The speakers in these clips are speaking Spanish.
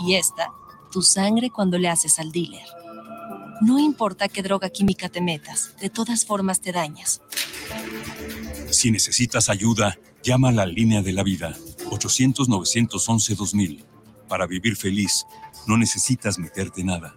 y esta, tu sangre cuando le haces al dealer. No importa qué droga química te metas, de todas formas te dañas. Si necesitas ayuda, llama a la línea de la vida, 800-911-2000. Para vivir feliz, no necesitas meterte nada.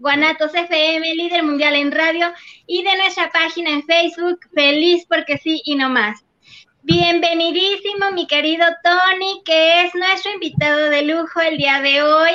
Guanatos FM, líder mundial en radio, y de nuestra página en Facebook, Feliz porque sí y no más. Bienvenidísimo, mi querido Tony, que es nuestro invitado de lujo el día de hoy.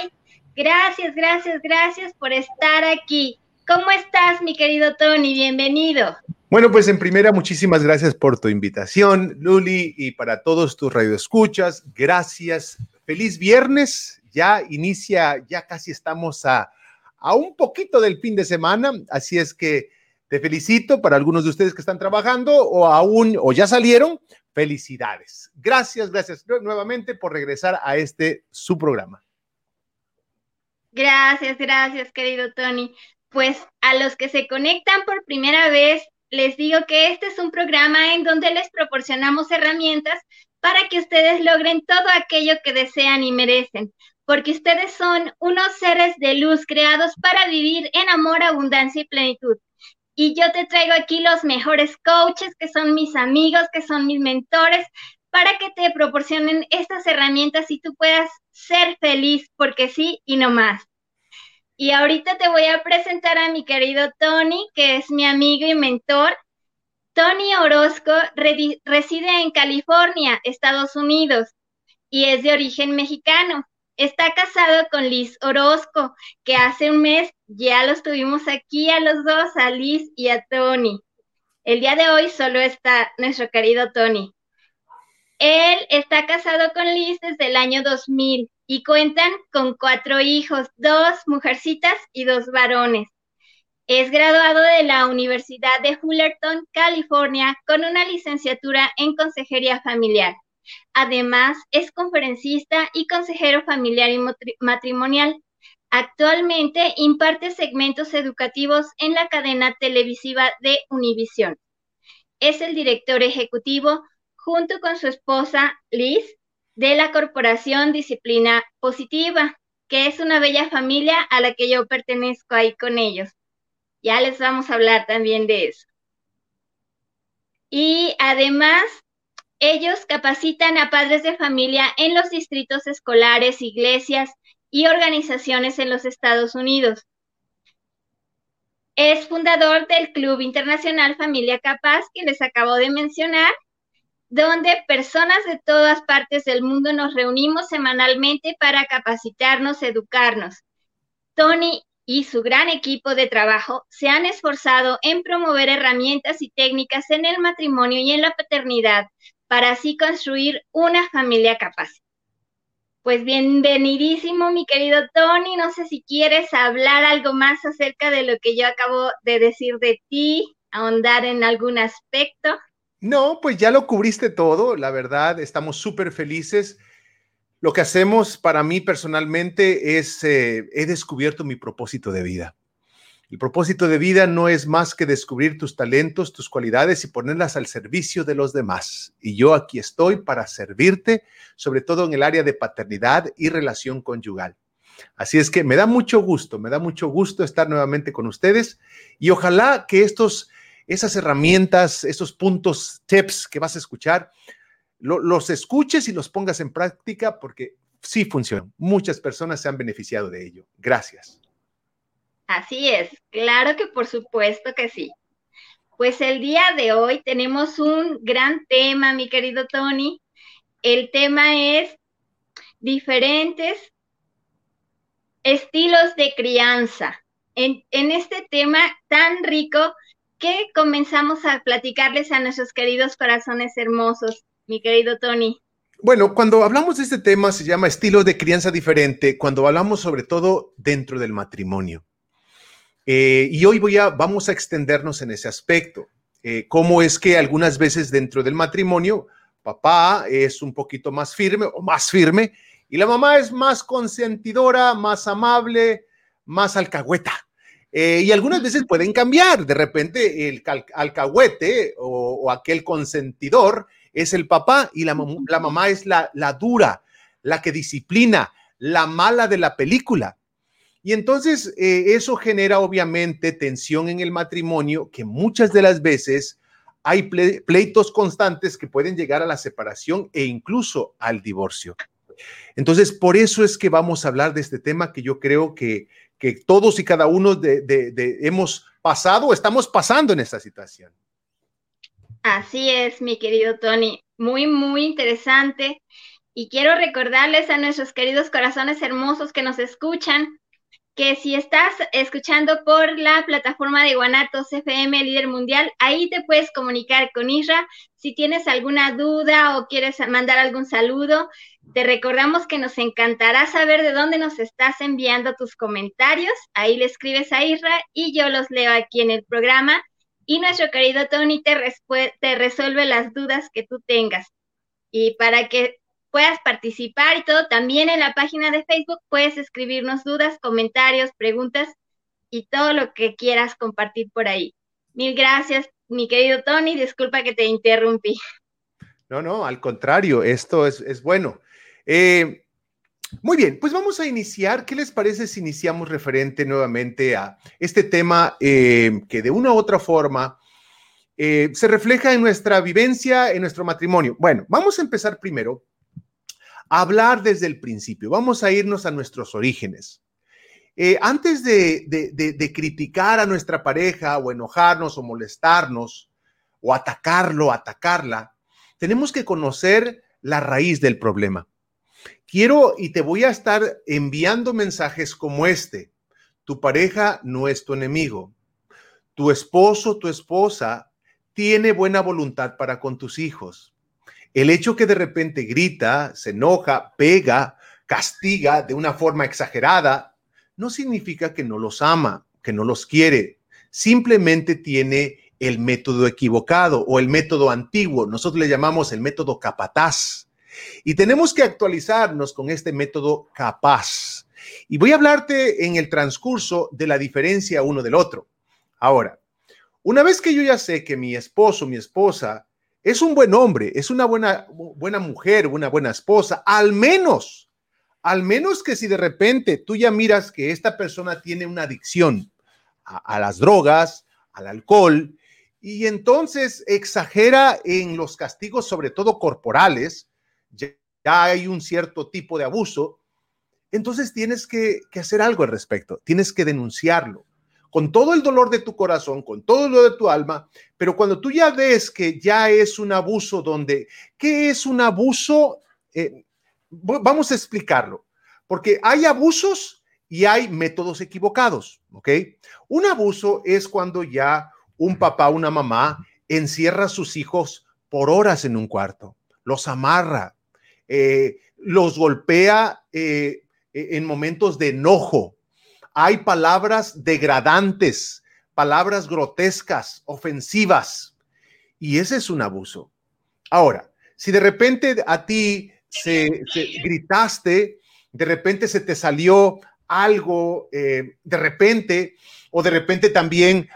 Gracias, gracias, gracias por estar aquí. ¿Cómo estás, mi querido Tony? Bienvenido. Bueno, pues en primera, muchísimas gracias por tu invitación, Luli, y para todos tus radioescuchas, gracias Feliz viernes, ya inicia, ya casi estamos a, a un poquito del fin de semana, así es que te felicito para algunos de ustedes que están trabajando o aún o ya salieron, felicidades. Gracias, gracias nuevamente por regresar a este su programa. Gracias, gracias, querido Tony. Pues a los que se conectan por primera vez, les digo que este es un programa en donde les proporcionamos herramientas para que ustedes logren todo aquello que desean y merecen, porque ustedes son unos seres de luz creados para vivir en amor, abundancia y plenitud. Y yo te traigo aquí los mejores coaches, que son mis amigos, que son mis mentores, para que te proporcionen estas herramientas y tú puedas ser feliz, porque sí y no más. Y ahorita te voy a presentar a mi querido Tony, que es mi amigo y mentor. Tony Orozco reside en California, Estados Unidos, y es de origen mexicano. Está casado con Liz Orozco, que hace un mes ya los tuvimos aquí a los dos, a Liz y a Tony. El día de hoy solo está nuestro querido Tony. Él está casado con Liz desde el año 2000 y cuentan con cuatro hijos, dos mujercitas y dos varones. Es graduado de la Universidad de Fullerton, California, con una licenciatura en consejería familiar. Además, es conferencista y consejero familiar y matrimonial. Actualmente imparte segmentos educativos en la cadena televisiva de Univision. Es el director ejecutivo, junto con su esposa Liz, de la Corporación Disciplina Positiva, que es una bella familia a la que yo pertenezco ahí con ellos. Ya les vamos a hablar también de eso. Y además, ellos capacitan a padres de familia en los distritos escolares, iglesias y organizaciones en los Estados Unidos. Es fundador del Club Internacional Familia Capaz, que les acabo de mencionar, donde personas de todas partes del mundo nos reunimos semanalmente para capacitarnos, educarnos. Tony y su gran equipo de trabajo se han esforzado en promover herramientas y técnicas en el matrimonio y en la paternidad para así construir una familia capaz. Pues bienvenidísimo, mi querido Tony. No sé si quieres hablar algo más acerca de lo que yo acabo de decir de ti, ahondar en algún aspecto. No, pues ya lo cubriste todo, la verdad, estamos súper felices lo que hacemos para mí personalmente es, eh, he descubierto mi propósito de vida. El propósito de vida no es más que descubrir tus talentos, tus cualidades y ponerlas al servicio de los demás. Y yo aquí estoy para servirte, sobre todo en el área de paternidad y relación conyugal. Así es que me da mucho gusto, me da mucho gusto estar nuevamente con ustedes y ojalá que estos, esas herramientas, esos puntos, tips que vas a escuchar, los escuches y los pongas en práctica porque sí funcionan. Muchas personas se han beneficiado de ello. Gracias. Así es, claro que por supuesto que sí. Pues el día de hoy tenemos un gran tema, mi querido Tony. El tema es diferentes estilos de crianza. En, en este tema tan rico que comenzamos a platicarles a nuestros queridos corazones hermosos, mi querido Tony. Bueno, cuando hablamos de este tema se llama estilo de crianza diferente, cuando hablamos sobre todo dentro del matrimonio. Eh, y hoy voy a, vamos a extendernos en ese aspecto. Eh, cómo es que algunas veces dentro del matrimonio, papá es un poquito más firme o más firme y la mamá es más consentidora, más amable, más alcahueta. Eh, y algunas veces pueden cambiar. De repente el alcahuete o, aquel consentidor es el papá y la, la mamá es la, la dura, la que disciplina, la mala de la película. Y entonces eh, eso genera obviamente tensión en el matrimonio, que muchas de las veces hay pleitos constantes que pueden llegar a la separación e incluso al divorcio. Entonces, por eso es que vamos a hablar de este tema que yo creo que, todos y cada uno de, de hemos pasado o estamos pasando en esta situación. Así es, mi querido Tony. Muy, muy interesante. Y quiero recordarles a nuestros queridos corazones hermosos que nos escuchan que si estás escuchando por la plataforma de Guanatos FM Líder Mundial, ahí te puedes comunicar con Isra. Si tienes alguna duda o quieres mandar algún saludo, te recordamos que nos encantará saber de dónde nos estás enviando tus comentarios. Ahí le escribes a Isra y yo los leo aquí en el programa. Y nuestro querido Tony te, te resuelve las dudas que tú tengas. Y para que puedas participar y todo. También en la página de Facebook puedes escribirnos dudas, comentarios, preguntas y todo lo que quieras compartir por ahí. Mil gracias, mi querido Tony. Disculpa que te interrumpí. No, no, al contrario, esto es, bueno. Eh, muy bien, pues vamos a iniciar. ¿Qué les parece si iniciamos referente nuevamente a este tema eh, que de una u otra forma eh, se refleja en nuestra vivencia, en nuestro matrimonio? Bueno, vamos a empezar primero hablar desde el principio. Vamos a irnos a nuestros orígenes. Eh, antes de, de, criticar a nuestra pareja o enojarnos o molestarnos o atacarlo, atacarla, tenemos que conocer la raíz del problema. Quiero y te voy a estar enviando mensajes como este. Tu pareja no es tu enemigo. Tu esposo, tu esposa tiene buena voluntad para con tus hijos. El hecho que de repente grita, se enoja, pega, castiga de una forma exagerada, no significa que no los ama, que no los quiere. Simplemente tiene el método equivocado o el método antiguo. Nosotros le llamamos el método capataz. Y tenemos que actualizarnos con este método capaz. Y voy a hablarte en el transcurso de la diferencia uno del otro. Ahora, una vez que yo ya sé que mi esposo, mi esposa, es un buen hombre, es una buena, buena mujer, una buena esposa, al menos, al menos que si de repente tú ya miras que esta persona tiene una adicción a, las drogas, al alcohol, y entonces exagera en los castigos, sobre todo corporales, ya, hay un cierto tipo de abuso, entonces tienes que, que hacer algo al respecto, tienes que denunciarlo con todo el dolor de tu corazón, con todo lo de tu alma, pero cuando tú ya ves que ya es un abuso donde, ¿qué es un abuso? Eh, vamos a explicarlo, porque hay abusos y hay métodos equivocados, ¿ok? Un abuso es cuando ya un papá, una mamá encierra a sus hijos por horas en un cuarto, los amarra, eh, los golpea eh, en momentos de enojo, hay palabras degradantes, palabras grotescas, ofensivas, y ese es un abuso. Ahora, si de repente a ti se, gritaste, de repente se te salió algo, eh, de repente, o de repente también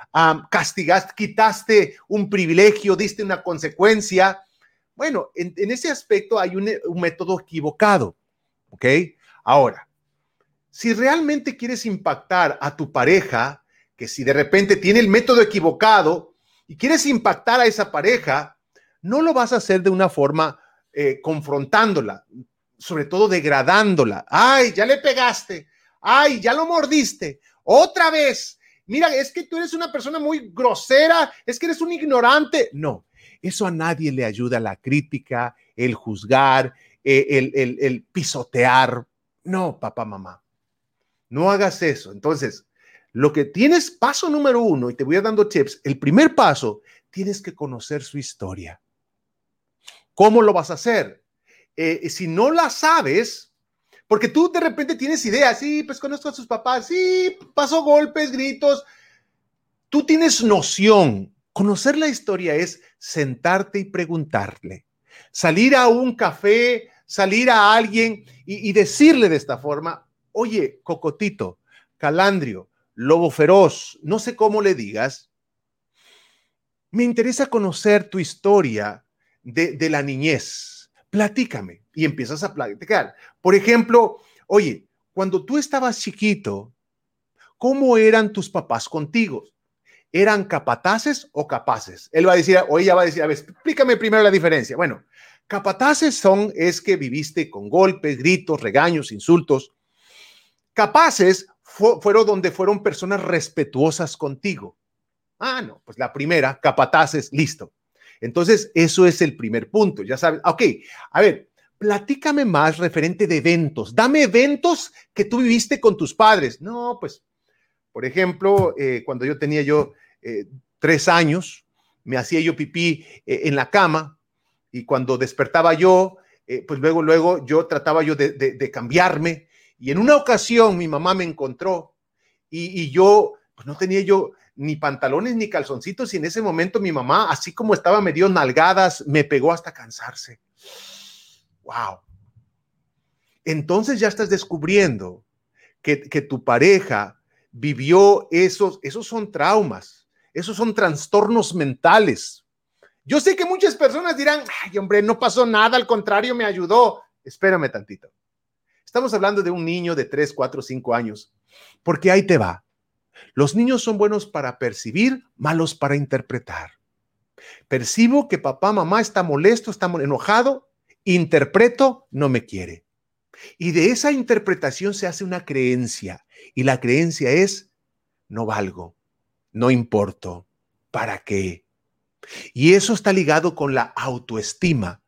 castigaste, quitaste un privilegio, diste una consecuencia. Bueno, en, ese aspecto hay un, un método equivocado, ¿ok? Ahora, si realmente quieres impactar a tu pareja, que si de repente tiene el método equivocado y quieres impactar a esa pareja, no lo vas a hacer de una forma eh, confrontándola, sobre todo degradándola. Ay, ya le pegaste. Ay, ya lo mordiste. Otra vez. Mira, es que tú eres una persona muy grosera, es que eres un ignorante. No, eso a nadie le ayuda la crítica, el juzgar, eh, el, pisotear. No, papá, mamá. No hagas eso. Entonces, lo que tienes, paso número uno, y te voy a dando tips, el primer paso, tienes que conocer su historia. ¿Cómo lo vas a hacer? Eh, si no la sabes, porque tú de repente tienes ideas, sí, pues conozco a sus papás, sí, pasó golpes, gritos, tú tienes noción. Conocer la historia es sentarte y preguntarle, salir a un café, salir a alguien y, y decirle de esta forma, oye, Cocotito, Calandrio, lobo feroz, no sé cómo le digas, me interesa conocer tu historia de, la niñez. Platícame y empiezas a platicar. Por ejemplo, oye, cuando tú estabas chiquito, ¿cómo eran tus papás contigo? ¿Eran capataces o capaces? Él va a decir, o ella va a decir, a ver, explícame primero la diferencia. Bueno, capataces son, es que viviste con golpes, gritos, regaños, insultos. Capaces fueron donde fueron personas respetuosas contigo. Ah, no, pues la primera, capataces, listo. Entonces, eso es el primer punto, ya sabes. Ok, a ver, platícame más referente de eventos. Dame eventos que tú viviste con tus padres. No, pues, por ejemplo, eh, cuando yo tenía yo eh, tres años, me hacía yo pipí eh, en la cama y cuando despertaba yo, pues luego, luego yo trataba yo de cambiarme y en una ocasión mi mamá me encontró y, yo, pues no tenía yo ni pantalones ni calzoncitos y en ese momento mi mamá, así como estaba medio nalgadas, me pegó hasta cansarse. Wow. Entonces ya estás descubriendo que, tu pareja vivió esos, esos son traumas, esos son trastornos mentales. Yo sé que muchas personas dirán, ay hombre, no pasó nada, al contrario, me ayudó. Espérame tantito. Estamos hablando de un niño de 3, 4, 5 años, porque ahí te va. Los niños son buenos para percibir, malos para interpretar. Percibo que papá, mamá está molesto, está enojado, interpreto, no me quiere. Y de esa interpretación se hace una creencia, y la creencia es, no valgo, no importo, ¿para qué? Y eso está ligado con la autoestima.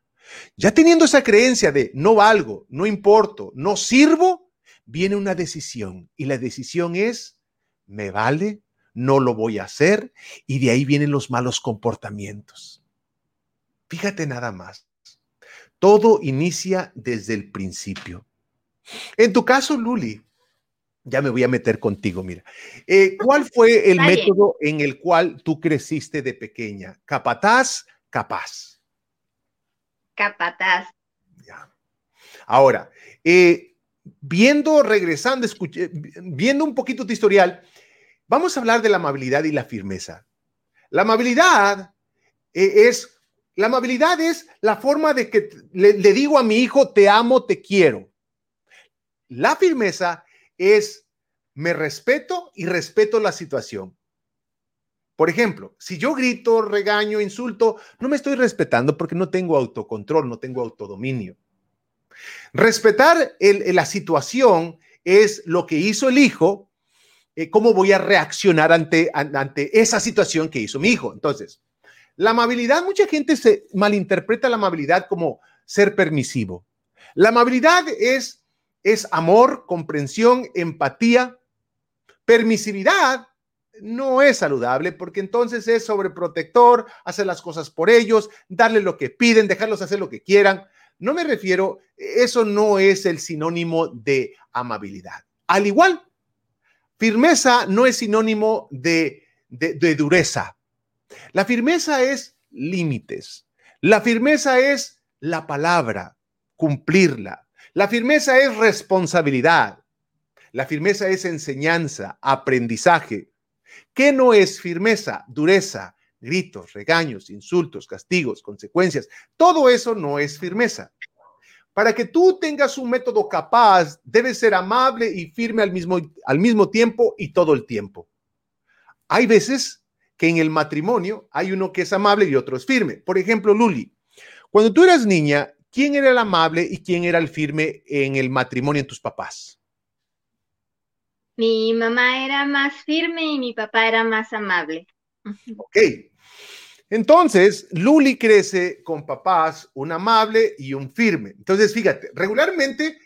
Ya teniendo esa creencia de no valgo, no importo, no sirvo, viene una decisión y la decisión es, me vale, no lo voy a hacer y de ahí vienen los malos comportamientos. Fíjate nada más. Todo inicia desde el principio. En tu caso, Luli, ya me voy a meter contigo, mira. Eh, ¿Cuál fue el método en el cual tú creciste de pequeña? ¿Capataz? Capaz Ahora, eh, viendo, regresando, viendo un poquito tu historial, vamos a hablar de la amabilidad y la firmeza. La amabilidad eh, es, la amabilidad es la forma de que le digo a mi hijo, te amo, te quiero. La firmeza es, me respeto y respeto la situación. Por ejemplo, si yo grito, regaño, insulto, no me estoy respetando porque no tengo autocontrol, no tengo autodominio. Respetar la situación es lo que hizo el hijo, eh, cómo voy a reaccionar ante, ante esa situación que hizo mi hijo. Entonces, la amabilidad, mucha gente se malinterpreta la amabilidad como ser permisivo. La amabilidad es, es amor, comprensión, empatía. Permisividad no es saludable porque entonces es sobreprotector, hacer las cosas por ellos, darle lo que piden, dejarlos hacer lo que quieran. No me refiero, eso no es el sinónimo de amabilidad. Al igual, firmeza no es sinónimo de, de, dureza. La firmeza es límites. La firmeza es la palabra, cumplirla. La firmeza es responsabilidad. La firmeza es enseñanza, aprendizaje. ¿Qué no es firmeza? Dureza, gritos, regaños, insultos, castigos, consecuencias. Todo eso no es firmeza. Para que tú tengas un método capaz, debes ser amable y firme al mismo, al mismo tiempo y todo el tiempo. Hay veces que en el matrimonio hay uno que es amable y otro es firme. Por ejemplo, Luli, cuando tú eras niña, ¿quién era el amable y quién era el firme en el matrimonio en tus papás? Mi mamá era más firme y mi papá era más amable. Ok. Entonces, Luli crece con papás, un amable y un firme. Entonces, fíjate, regularmente,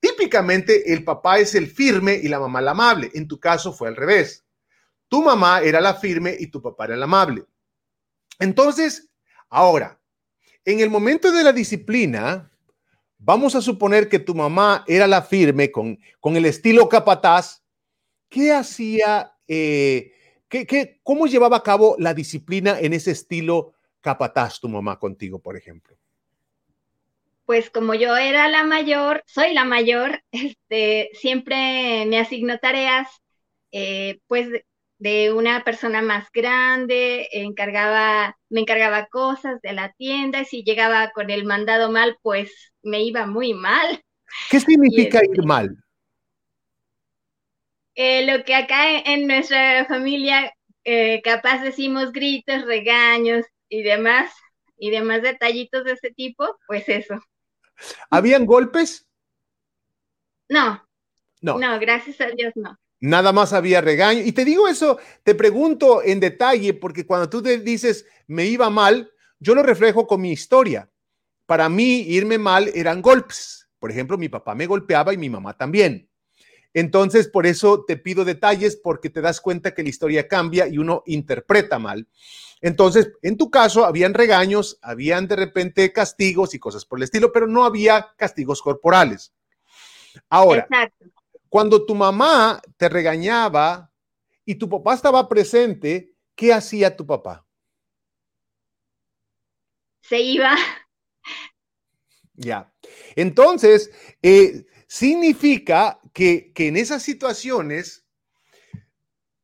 típicamente el papá es el firme y la mamá la amable. En tu caso fue al revés. Tu mamá era la firme y tu papá era el amable. Entonces, ahora, en el momento de la disciplina, vamos a suponer que tu mamá era la firme con, con el estilo capataz. ¿Qué hacía? Eh, ¿Qué, cómo llevaba a cabo la disciplina en ese estilo capataz tu mamá contigo, por ejemplo? Pues como yo era la mayor, soy la mayor, este, siempre me asignó tareas, eh, pues de una persona más grande, encargaba, me encargaba cosas de la tienda y si llegaba con el mandado mal, pues me iba muy mal. ¿Qué significa ir este mal? Eh, lo que acá en, nuestra familia eh, capaz decimos gritos, regaños y demás, y demás detallitos de ese tipo, pues eso. ¿Habían golpes? No. No. No, gracias a Dios no. Nada más había regaño. Y te digo eso, te pregunto en detalle, porque cuando tú te dices me iba mal, yo lo reflejo con mi historia. Para mí, irme mal eran golpes. Por ejemplo, mi papá me golpeaba y mi mamá también. Entonces, por eso te pido detalles porque te das cuenta que la historia cambia y uno interpreta mal. Entonces, en tu caso, habían regaños, habían de repente castigos y cosas por el estilo, pero no había castigos corporales. Ahora, cuando tu mamá te regañaba y tu papá estaba presente, ¿qué hacía tu papá? Se iba. Ya. Entonces, eh, significa que, en esas situaciones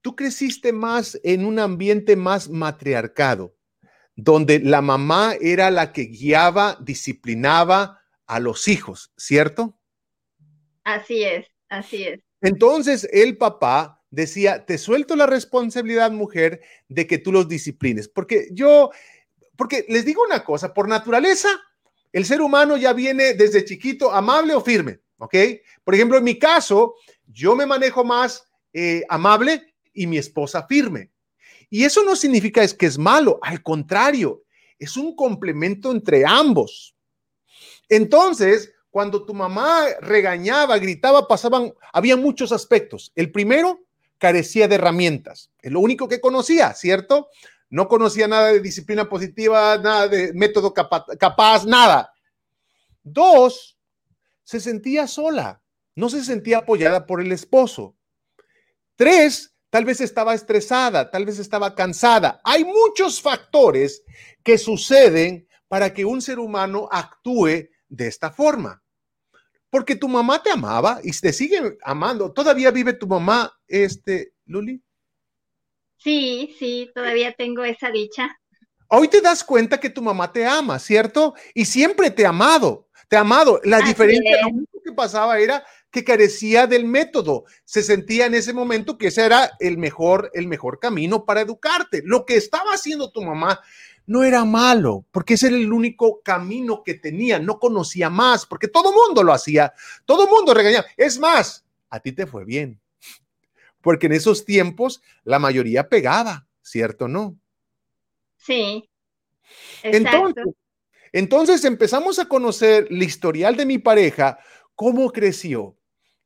tú creciste más en un ambiente más matriarcado, donde la mamá era la que guiaba, disciplinaba a los hijos, ¿cierto? Así es, así es. Entonces el papá decía, te suelto la responsabilidad, mujer, de que tú los disciplines, porque yo, porque les digo una cosa, por naturaleza, el ser humano ya viene desde chiquito amable o firme. ¿Ok? Por ejemplo, en mi caso, yo me manejo más eh, amable y mi esposa firme. Y eso no significa es que es malo, al contrario, es un complemento entre ambos. Entonces, cuando tu mamá regañaba, gritaba, pasaban, había muchos aspectos. El primero, carecía de herramientas. Es lo único que conocía, ¿cierto? No conocía nada de disciplina positiva, nada de método capaz nada. Dos, se sentía sola, no se sentía apoyada por el esposo. Tres, tal vez estaba estresada, tal vez estaba cansada. Hay muchos factores que suceden para que un ser humano actúe de esta forma. Porque tu mamá te amaba y te sigue amando. ¿Todavía vive tu mamá, este, Luli? Sí, sí, todavía tengo esa dicha. Hoy te das cuenta que tu mamá te ama, ¿cierto? Y siempre te ha amado te amado. La diferencia, lo único que pasaba era que carecía del método. Se sentía en ese momento que ese era el mejor, el mejor camino para educarte. Lo que estaba haciendo tu mamá no era malo, porque ese era el único camino que tenía. No conocía más, porque todo mundo lo hacía. Todo mundo regañaba. Es más, a ti te fue bien, porque en esos tiempos la mayoría pegaba, ¿cierto? ¿No? Sí. Entonces, entonces empezamos a conocer el historial de mi pareja, cómo creció,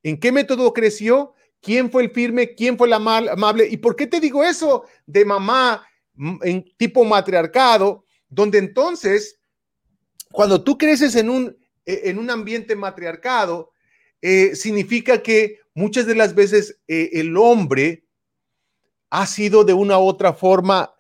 en qué método creció, quién fue el firme, quién fue el amable. ¿Y por qué te digo eso de mamá en tipo matriarcado? Donde entonces, cuando tú creces en un, e, en un ambiente matriarcado, eh, significa que muchas de las veces eh, el hombre ha sido de una u otra forma,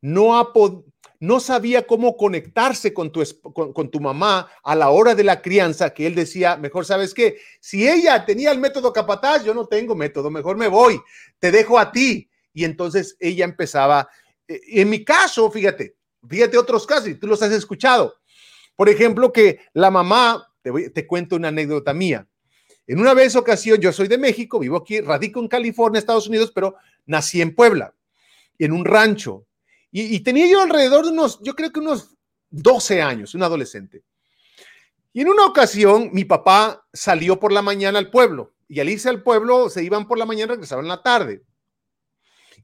no ha podido no sabía cómo conectarse con tu, con, tu mamá a la hora de la crianza, que él decía, mejor sabes qué, si ella tenía el método capataz, yo no tengo método, mejor me voy, te dejo a ti. Y entonces ella empezaba, eh, en mi caso, fíjate, fíjate otros casos, y tú los has escuchado. Por ejemplo, que la mamá, te, te cuento una anécdota mía. En una vez ocasión, yo soy de México, vivo aquí, radico en California, Estados Unidos, pero nací en Puebla, en un rancho. Y, tenía yo alrededor de unos, yo creo que unos 12 años, un adolescente. Y en una ocasión, mi papá salió por la mañana al pueblo y al irse al pueblo se iban por la mañana, regresaban la tarde.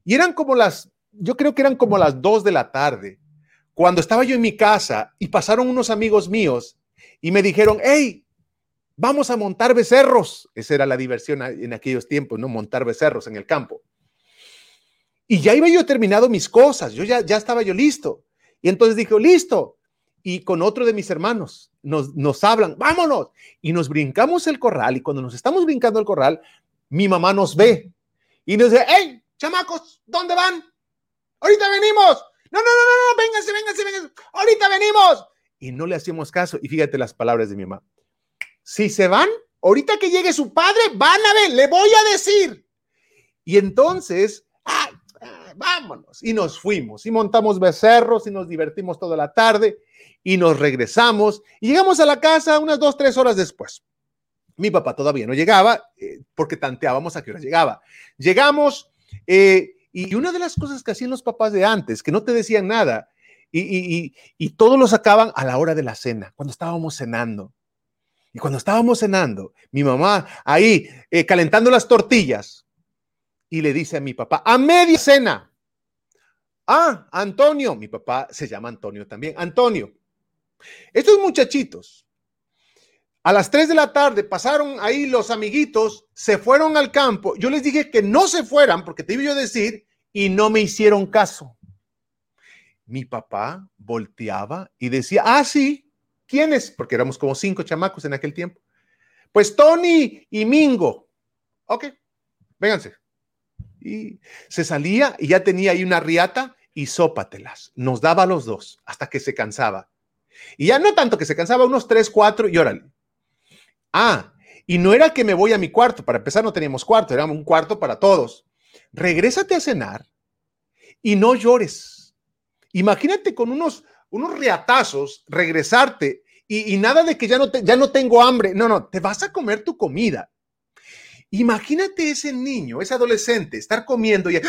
Y eran como las, yo creo que eran como las dos de la tarde, cuando estaba yo en mi casa y pasaron unos amigos míos y me dijeron, hey, vamos a montar becerros. Esa era la diversión en aquellos tiempos, ¿no? Montar becerros en el campo. Y ya iba yo terminado mis cosas, yo ya, ya estaba yo listo. Y entonces dije, listo. Y con otro de mis hermanos nos, nos hablan, vámonos. Y nos brincamos el corral. Y cuando nos estamos brincando el corral, mi mamá nos ve y nos dice, hey, chamacos, ¿dónde van? Ahorita venimos. No, no, no, no, no, vénganse, vénganse, vénganse. Ahorita venimos. Y no le hacíamos caso. Y fíjate las palabras de mi mamá. Si se van, ahorita que llegue su padre, van a ver, le voy a decir. Y entonces, vámonos. Y nos fuimos y montamos becerros y nos divertimos toda la tarde y nos regresamos y llegamos a la casa unas dos, tres horas después. Mi papá todavía no llegaba eh, porque tanteábamos a qué hora llegaba. Llegamos eh, y una de las cosas que hacían los papás de antes, que no te decían nada y, y, y todos lo sacaban a la hora de la cena, cuando estábamos cenando. Y cuando estábamos cenando, mi mamá ahí eh, calentando las tortillas y le dice a mi papá, a media cena, ah, Antonio, mi papá se llama Antonio también, Antonio, estos muchachitos, a las 3 de la tarde pasaron ahí los amiguitos, se fueron al campo. Yo les dije que no se fueran porque te iba yo a decir y no me hicieron caso. Mi papá volteaba y decía, ah, sí, ¿quiénes? Porque éramos como cinco chamacos en aquel tiempo. Pues Tony y Mingo. Ok, vénganse. Y se salía y ya tenía ahí una riata y sópatelas. Nos daba a los dos hasta que se cansaba. Y ya no tanto que se cansaba, unos tres, cuatro y órale. Ah, y no era que me voy a mi cuarto, para empezar no teníamos cuarto, era un cuarto para todos. Regrésate a cenar y no llores. Imagínate con unos, unos riatazos regresarte y, nada de que ya no, te, ya no tengo hambre. No, no, te vas a comer tu comida. Imagínate ese niño, ese adolescente, estar comiendo y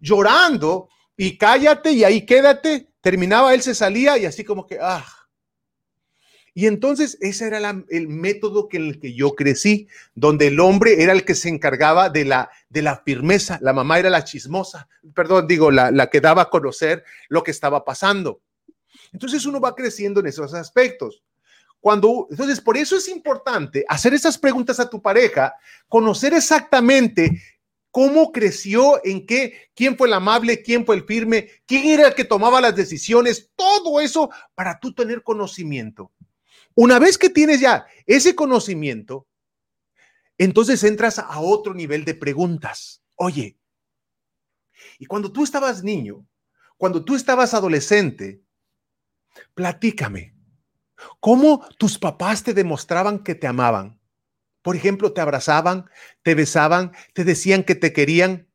llorando y cállate y ahí quédate. Terminaba, él se salía y así como que, ah, y entonces ese era el método que en el que yo crecí, donde el hombre era el que se encargaba de la, de la firmeza, la mamá era la chismosa, perdón, digo, la, la que daba a conocer lo que estaba pasando. Entonces uno va creciendo en esos aspectos. Cuando, entonces, por eso es importante hacer esas preguntas a tu pareja, conocer exactamente cómo creció, en qué, quién fue el amable, quién fue el firme, quién era el que tomaba las decisiones, todo eso para tú tener conocimiento. Una vez que tienes ya ese conocimiento, entonces entras a otro nivel de preguntas. Oye, y cuando tú estabas niño, cuando tú estabas adolescente, platícame, ¿cómo tus papás te demostraban que te amaban? Por ejemplo, te abrazaban, te besaban, te decían que te querían.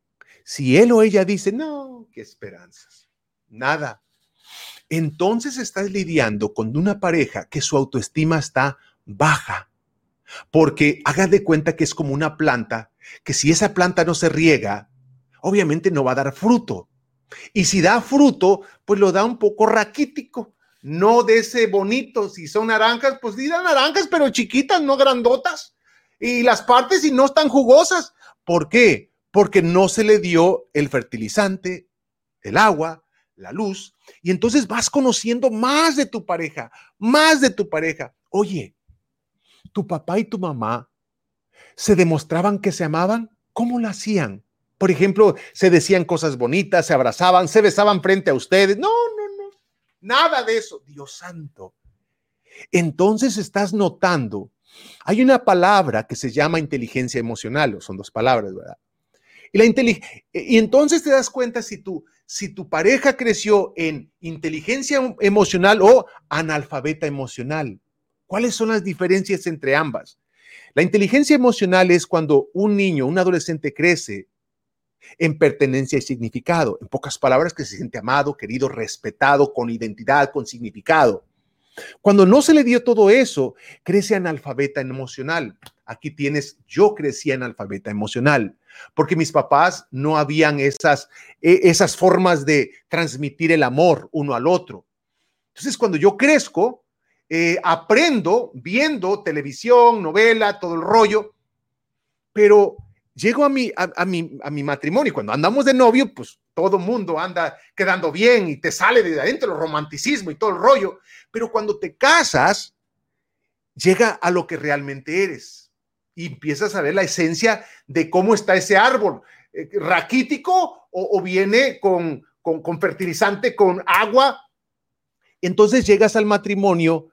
Si él o ella dice, no, qué esperanzas, nada, entonces estás lidiando con una pareja que su autoestima está baja. Porque haga de cuenta que es como una planta, que si esa planta no se riega, obviamente no va a dar fruto. Y si da fruto, pues lo da un poco raquítico, no de ese bonito. Si son naranjas, pues dan naranjas, pero chiquitas, no grandotas. Y las partes si no están jugosas. ¿Por qué? Porque no se le dio el fertilizante, el agua, la luz, y entonces vas conociendo más de tu pareja, más de tu pareja. Oye, tu papá y tu mamá se demostraban que se amaban, ¿cómo lo hacían? Por ejemplo, se decían cosas bonitas, se abrazaban, se besaban frente a ustedes. No, no, no, nada de eso, Dios santo. Entonces estás notando, hay una palabra que se llama inteligencia emocional, son dos palabras, ¿verdad? Y, la y entonces te das cuenta si si tu pareja creció en inteligencia emocional o analfabeta emocional. ¿Cuáles son las diferencias entre ambas? La inteligencia emocional es cuando un niño, un adolescente crece en pertenencia y significado. En pocas palabras, que se siente amado, querido, respetado, con identidad, con significado. Cuando no se le dio todo eso, crece analfabeta emocional. Aquí tienes, yo crecí analfabeta emocional porque mis papás no habían esas, e, esas formas de transmitir el amor uno al otro. Entonces, cuando yo crezco, eh, aprendo viendo televisión, novela, todo el rollo, pero llego a mi, a, mi, a mi matrimonio cuando andamos de novio, pues todo mundo anda quedando bien y te sale de adentro el romanticismo y todo el rollo, pero cuando te casas, llega a lo que realmente eres y empiezas a ver la esencia de cómo está ese árbol, eh, raquítico o, viene con, con, con fertilizante, con agua. Entonces llegas al matrimonio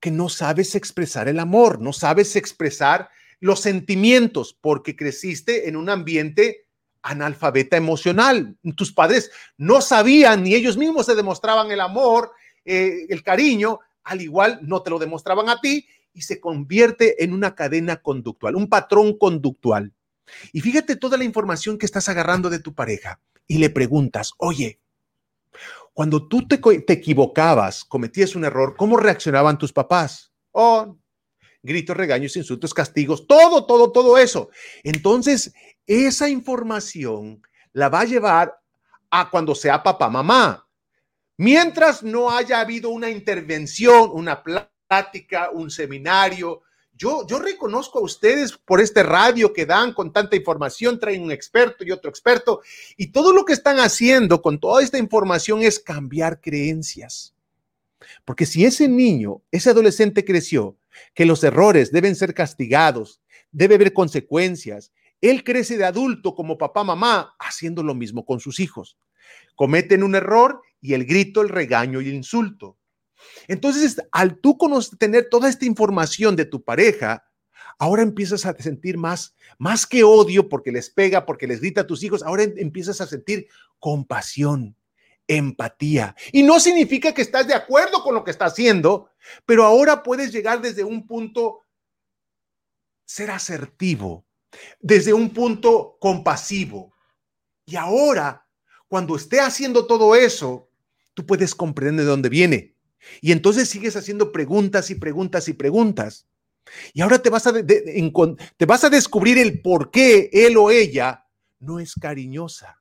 que no sabes expresar el amor, no sabes expresar los sentimientos porque creciste en un ambiente analfabeta emocional. Tus padres no sabían ni ellos mismos se demostraban el amor, eh, el cariño, al igual no te lo demostraban a ti y se convierte en una cadena conductual, un patrón conductual. Y fíjate toda la información que estás agarrando de tu pareja y le preguntas, oye, cuando tú te, te equivocabas, cometías un error, ¿cómo reaccionaban tus papás? Oh, gritos, regaños, insultos, castigos, todo, todo, todo eso. Entonces, esa información la va a llevar a cuando sea papá, mamá. Mientras no haya habido una intervención, una plática, un seminario, yo, yo reconozco a ustedes por este radio que dan con tanta información, traen un experto y otro experto, y todo lo que están haciendo con toda esta información es cambiar creencias. Porque si ese niño, ese adolescente creció que los errores deben ser castigados, debe haber consecuencias. Él crece de adulto como papá, mamá, haciendo lo mismo con sus hijos. Cometen un error y el grito, el regaño y el insulto. Entonces, al tú tener toda esta información de tu pareja, ahora empiezas a sentir más, más que odio porque les pega, porque les grita a tus hijos, ahora empiezas a sentir compasión, empatía. Y no significa que estás de acuerdo con lo que está haciendo, pero ahora puedes llegar desde un punto, ser asertivo, desde un punto compasivo. Y ahora, cuando esté haciendo todo eso, tú puedes comprender de dónde viene. Y entonces sigues haciendo preguntas y preguntas y preguntas. Y ahora te vas a, te vas a descubrir el por qué él o ella no es cariñosa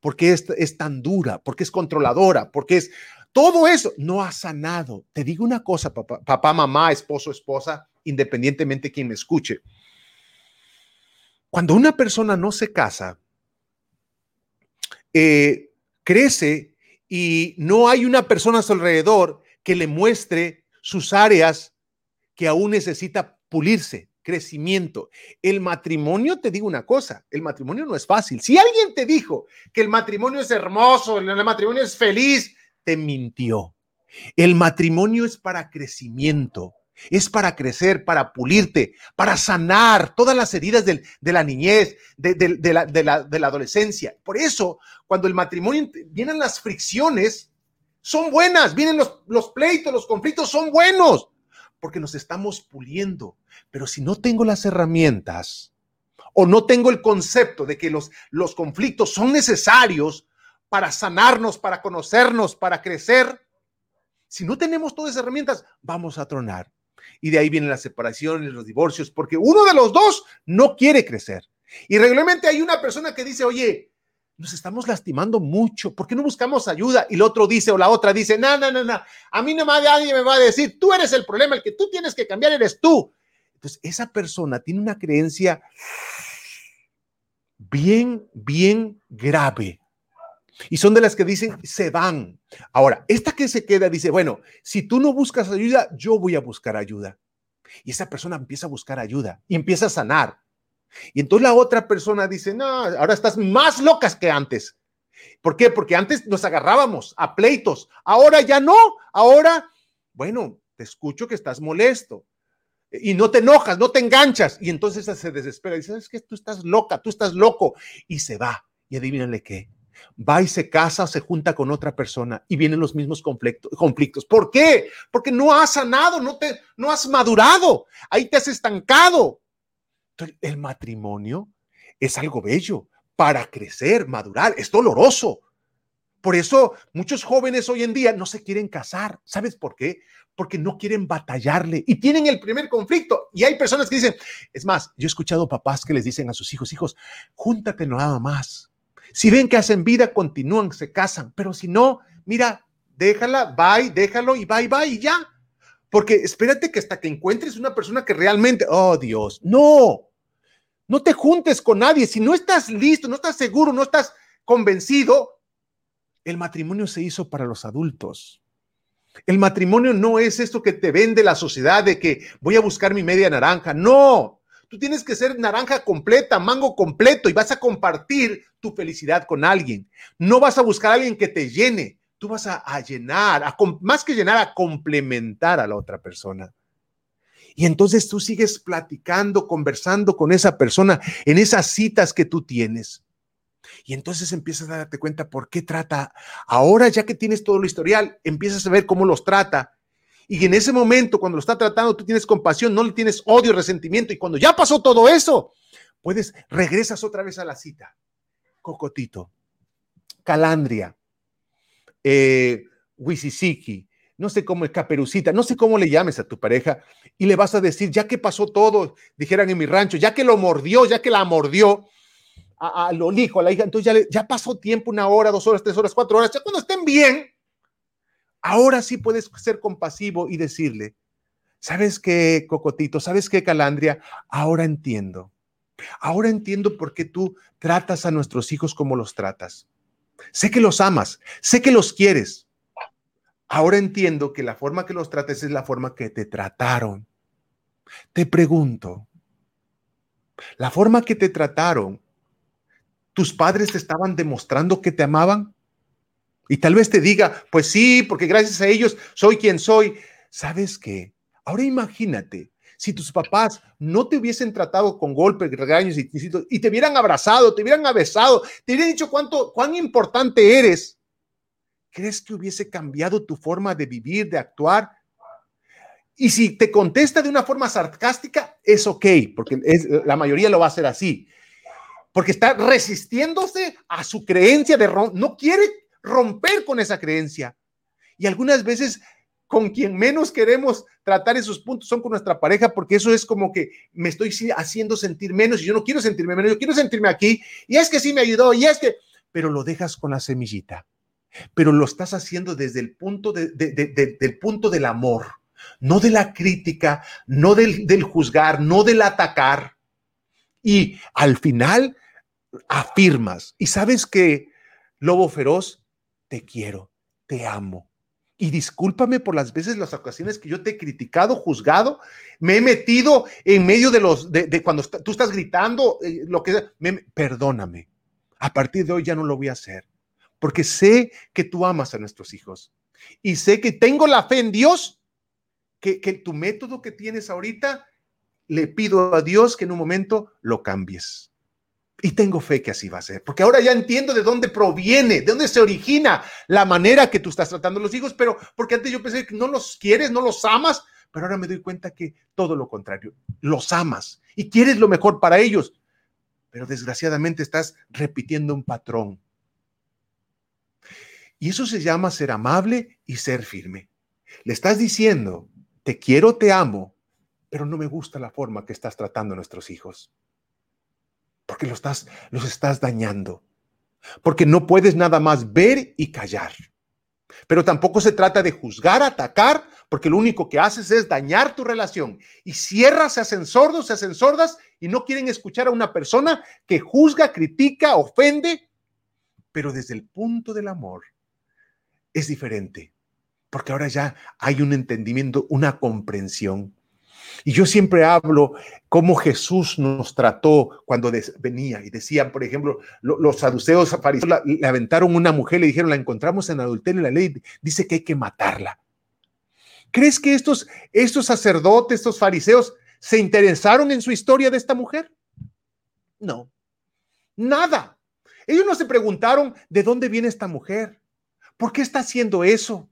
porque es, es tan dura, porque es controladora, porque es todo eso, no ha sanado. Te digo una cosa, papá, papá mamá, esposo, esposa, independientemente de quien me escuche. Cuando una persona no se casa, eh, crece y no hay una persona a su alrededor que le muestre sus áreas que aún necesita pulirse crecimiento. El matrimonio, te digo una cosa, el matrimonio no es fácil. Si alguien te dijo que el matrimonio es hermoso, el matrimonio es feliz, te mintió. El matrimonio es para crecimiento, es para crecer, para pulirte, para sanar todas las heridas de la niñez, de, la, adolescencia. Por eso, cuando el matrimonio vienen las fricciones, son buenas, vienen los, los pleitos, los conflictos, son buenos porque nos estamos puliendo. Pero si no tengo las herramientas o no tengo el concepto de que los, los conflictos son necesarios para sanarnos, para conocernos, para crecer, si no tenemos todas esas herramientas, vamos a tronar. Y de ahí vienen las separaciones, los divorcios, porque uno de los dos no quiere crecer. Y regularmente hay una persona que dice, oye, nos estamos lastimando mucho. ¿Por qué no buscamos ayuda? Y el otro dice o la otra dice, no, no, no, no, a mí no nadie me va a decir, tú eres el problema, el que tú tienes que cambiar eres tú. Entonces, esa persona tiene una creencia bien, bien grave. Y son de las que dicen, se van. Ahora, esta que se queda dice, bueno, si tú no buscas ayuda, yo voy a buscar ayuda. Y esa persona empieza a buscar ayuda y empieza a sanar. Y entonces la otra persona dice, no, ahora estás más locas que antes. ¿Por qué? Porque antes nos agarrábamos a pleitos, ahora ya no, ahora, bueno, te escucho que estás molesto y no te enojas, no te enganchas. Y entonces se desespera y dice, es que tú estás loca, tú estás loco. Y se va. Y adivínale qué. Va y se casa, se junta con otra persona y vienen los mismos conflictos. ¿Por qué? Porque no has sanado, no, te, no has madurado. Ahí te has estancado el matrimonio es algo bello para crecer, madurar, es doloroso. Por eso muchos jóvenes hoy en día no se quieren casar. ¿Sabes por qué? Porque no quieren batallarle y tienen el primer conflicto. Y hay personas que dicen, es más, yo he escuchado papás que les dicen a sus hijos, hijos, júntate nada más. Si ven que hacen vida, continúan, se casan. Pero si no, mira, déjala, bye, déjalo y bye, bye y ya. Porque espérate que hasta que encuentres una persona que realmente, oh Dios, no, no te juntes con nadie. Si no estás listo, no estás seguro, no estás convencido, el matrimonio se hizo para los adultos. El matrimonio no es esto que te vende la sociedad de que voy a buscar mi media naranja. No, tú tienes que ser naranja completa, mango completo y vas a compartir tu felicidad con alguien. No vas a buscar a alguien que te llene tú vas a, llenar, a, más que llenar, a complementar a la otra persona. Y entonces tú sigues platicando, conversando con esa persona en esas citas que tú tienes. Y entonces empiezas a darte cuenta por qué trata. Ahora ya que tienes todo el historial, empiezas a ver cómo los trata. Y en ese momento, cuando lo está tratando, tú tienes compasión, no le tienes odio, resentimiento. Y cuando ya pasó todo eso, puedes, regresas otra vez a la cita. Cocotito, Calandria, eh, no sé cómo es Caperucita, no sé cómo le llames a tu pareja y le vas a decir, ya que pasó todo, dijeran en mi rancho, ya que lo mordió, ya que la mordió, a, lo hijo, a la hija, entonces ya, ya pasó tiempo, una hora, dos horas, tres horas, cuatro horas, ya cuando estén bien, ahora sí puedes ser compasivo y decirle, ¿sabes qué, Cocotito? ¿Sabes qué, Calandria? Ahora entiendo. Ahora entiendo por qué tú tratas a nuestros hijos como los tratas. Sé que los amas, sé que los quieres. Ahora entiendo que la forma que los trates es la forma que te trataron. Te pregunto, la forma que te trataron, ¿tus padres te estaban demostrando que te amaban? Y tal vez te diga, pues sí, porque gracias a ellos soy quien soy. ¿Sabes qué? Ahora imagínate si tus papás no te hubiesen tratado con golpes, regaños y, y te hubieran abrazado, te hubieran besado, te hubieran dicho cuánto, cuán importante eres, ¿crees que hubiese cambiado tu forma de vivir, de actuar? Y si te contesta de una forma sarcástica, es ok, porque la mayoría lo va a hacer así, porque está resistiéndose a su creencia de no quiere romper con esa creencia. Y algunas veces con quien menos queremos tratar esos puntos son con nuestra pareja, porque eso es como que me estoy haciendo sentir menos y yo no quiero sentirme menos, yo quiero sentirme aquí, y es que sí me ayudó, y es que, pero lo dejas con la semillita, pero lo estás haciendo desde el punto, de, del punto del amor, no de la crítica, no del, del juzgar, no del atacar, y al final afirmas, y sabes que, lobo feroz, te quiero, te amo y discúlpame por las veces, las ocasiones que yo te he criticado, juzgado, me he metido en medio de los, de, cuando tú estás gritando, eh, lo que perdóname. A partir de hoy ya no lo voy a hacer, porque sé que tú amas a nuestros hijos y sé que tengo la fe en Dios, que, que tu método que tienes ahorita, le pido a Dios que en un momento lo cambies. Y tengo fe que así va a ser, porque ahora ya entiendo de dónde proviene, de dónde se origina la manera que tú estás tratando a los hijos, pero porque antes yo pensé que no los quieres, no los amas, pero ahora me doy cuenta que todo lo contrario, los amas y quieres lo mejor para ellos, pero desgraciadamente estás repitiendo un patrón. Y eso se llama ser amable y ser firme. Le estás diciendo, te quiero, te amo, pero no me gusta la forma que estás tratando a nuestros hijos porque los estás, los estás dañando, porque no puedes nada más ver y callar. Pero tampoco se trata de juzgar, atacar, porque lo único que haces es dañar tu relación. Y cierras, se hacen sordos, se hacen sordas y no quieren escuchar a una persona que juzga, critica, ofende, pero desde el punto del amor es diferente, porque ahora ya hay un entendimiento, una comprensión. Y yo siempre hablo cómo Jesús nos trató cuando venía y decían, por ejemplo, los saduceos fariseos le aventaron una mujer, le dijeron, la encontramos en adulterio, la ley dice que hay que matarla. ¿Crees que estos, estos sacerdotes, estos fariseos, se interesaron en su historia de esta mujer? No, nada. Ellos no se preguntaron de dónde viene esta mujer, por qué está haciendo eso.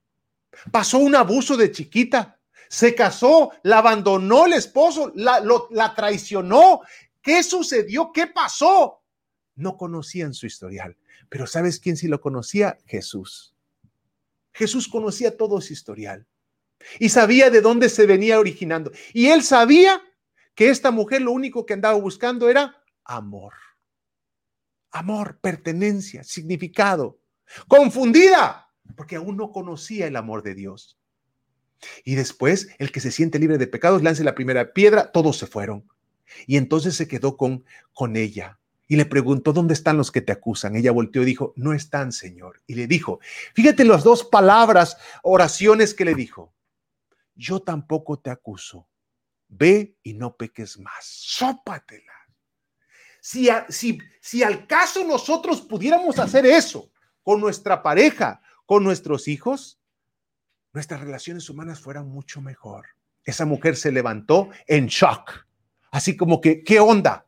Pasó un abuso de chiquita, se casó, la abandonó el esposo, la, la traicionó. ¿Qué sucedió? ¿Qué pasó? No conocían su historial, pero ¿sabes quién sí lo conocía? Jesús. Jesús conocía todo su historial y sabía de dónde se venía originando. Y él sabía que esta mujer lo único que andaba buscando era amor. Amor, pertenencia, significado. Confundida, porque aún no conocía el amor de Dios. Y después, el que se siente libre de pecados, lance la primera piedra, todos se fueron. Y entonces se quedó con, con ella y le preguntó, ¿dónde están los que te acusan? Ella volteó y dijo, no están, Señor. Y le dijo, fíjate las dos palabras, oraciones que le dijo, yo tampoco te acuso, ve y no peques más, sópatela. Si, si, si al caso nosotros pudiéramos hacer eso con nuestra pareja, con nuestros hijos, nuestras relaciones humanas fueran mucho mejor. Esa mujer se levantó en shock, así como que, ¿qué onda?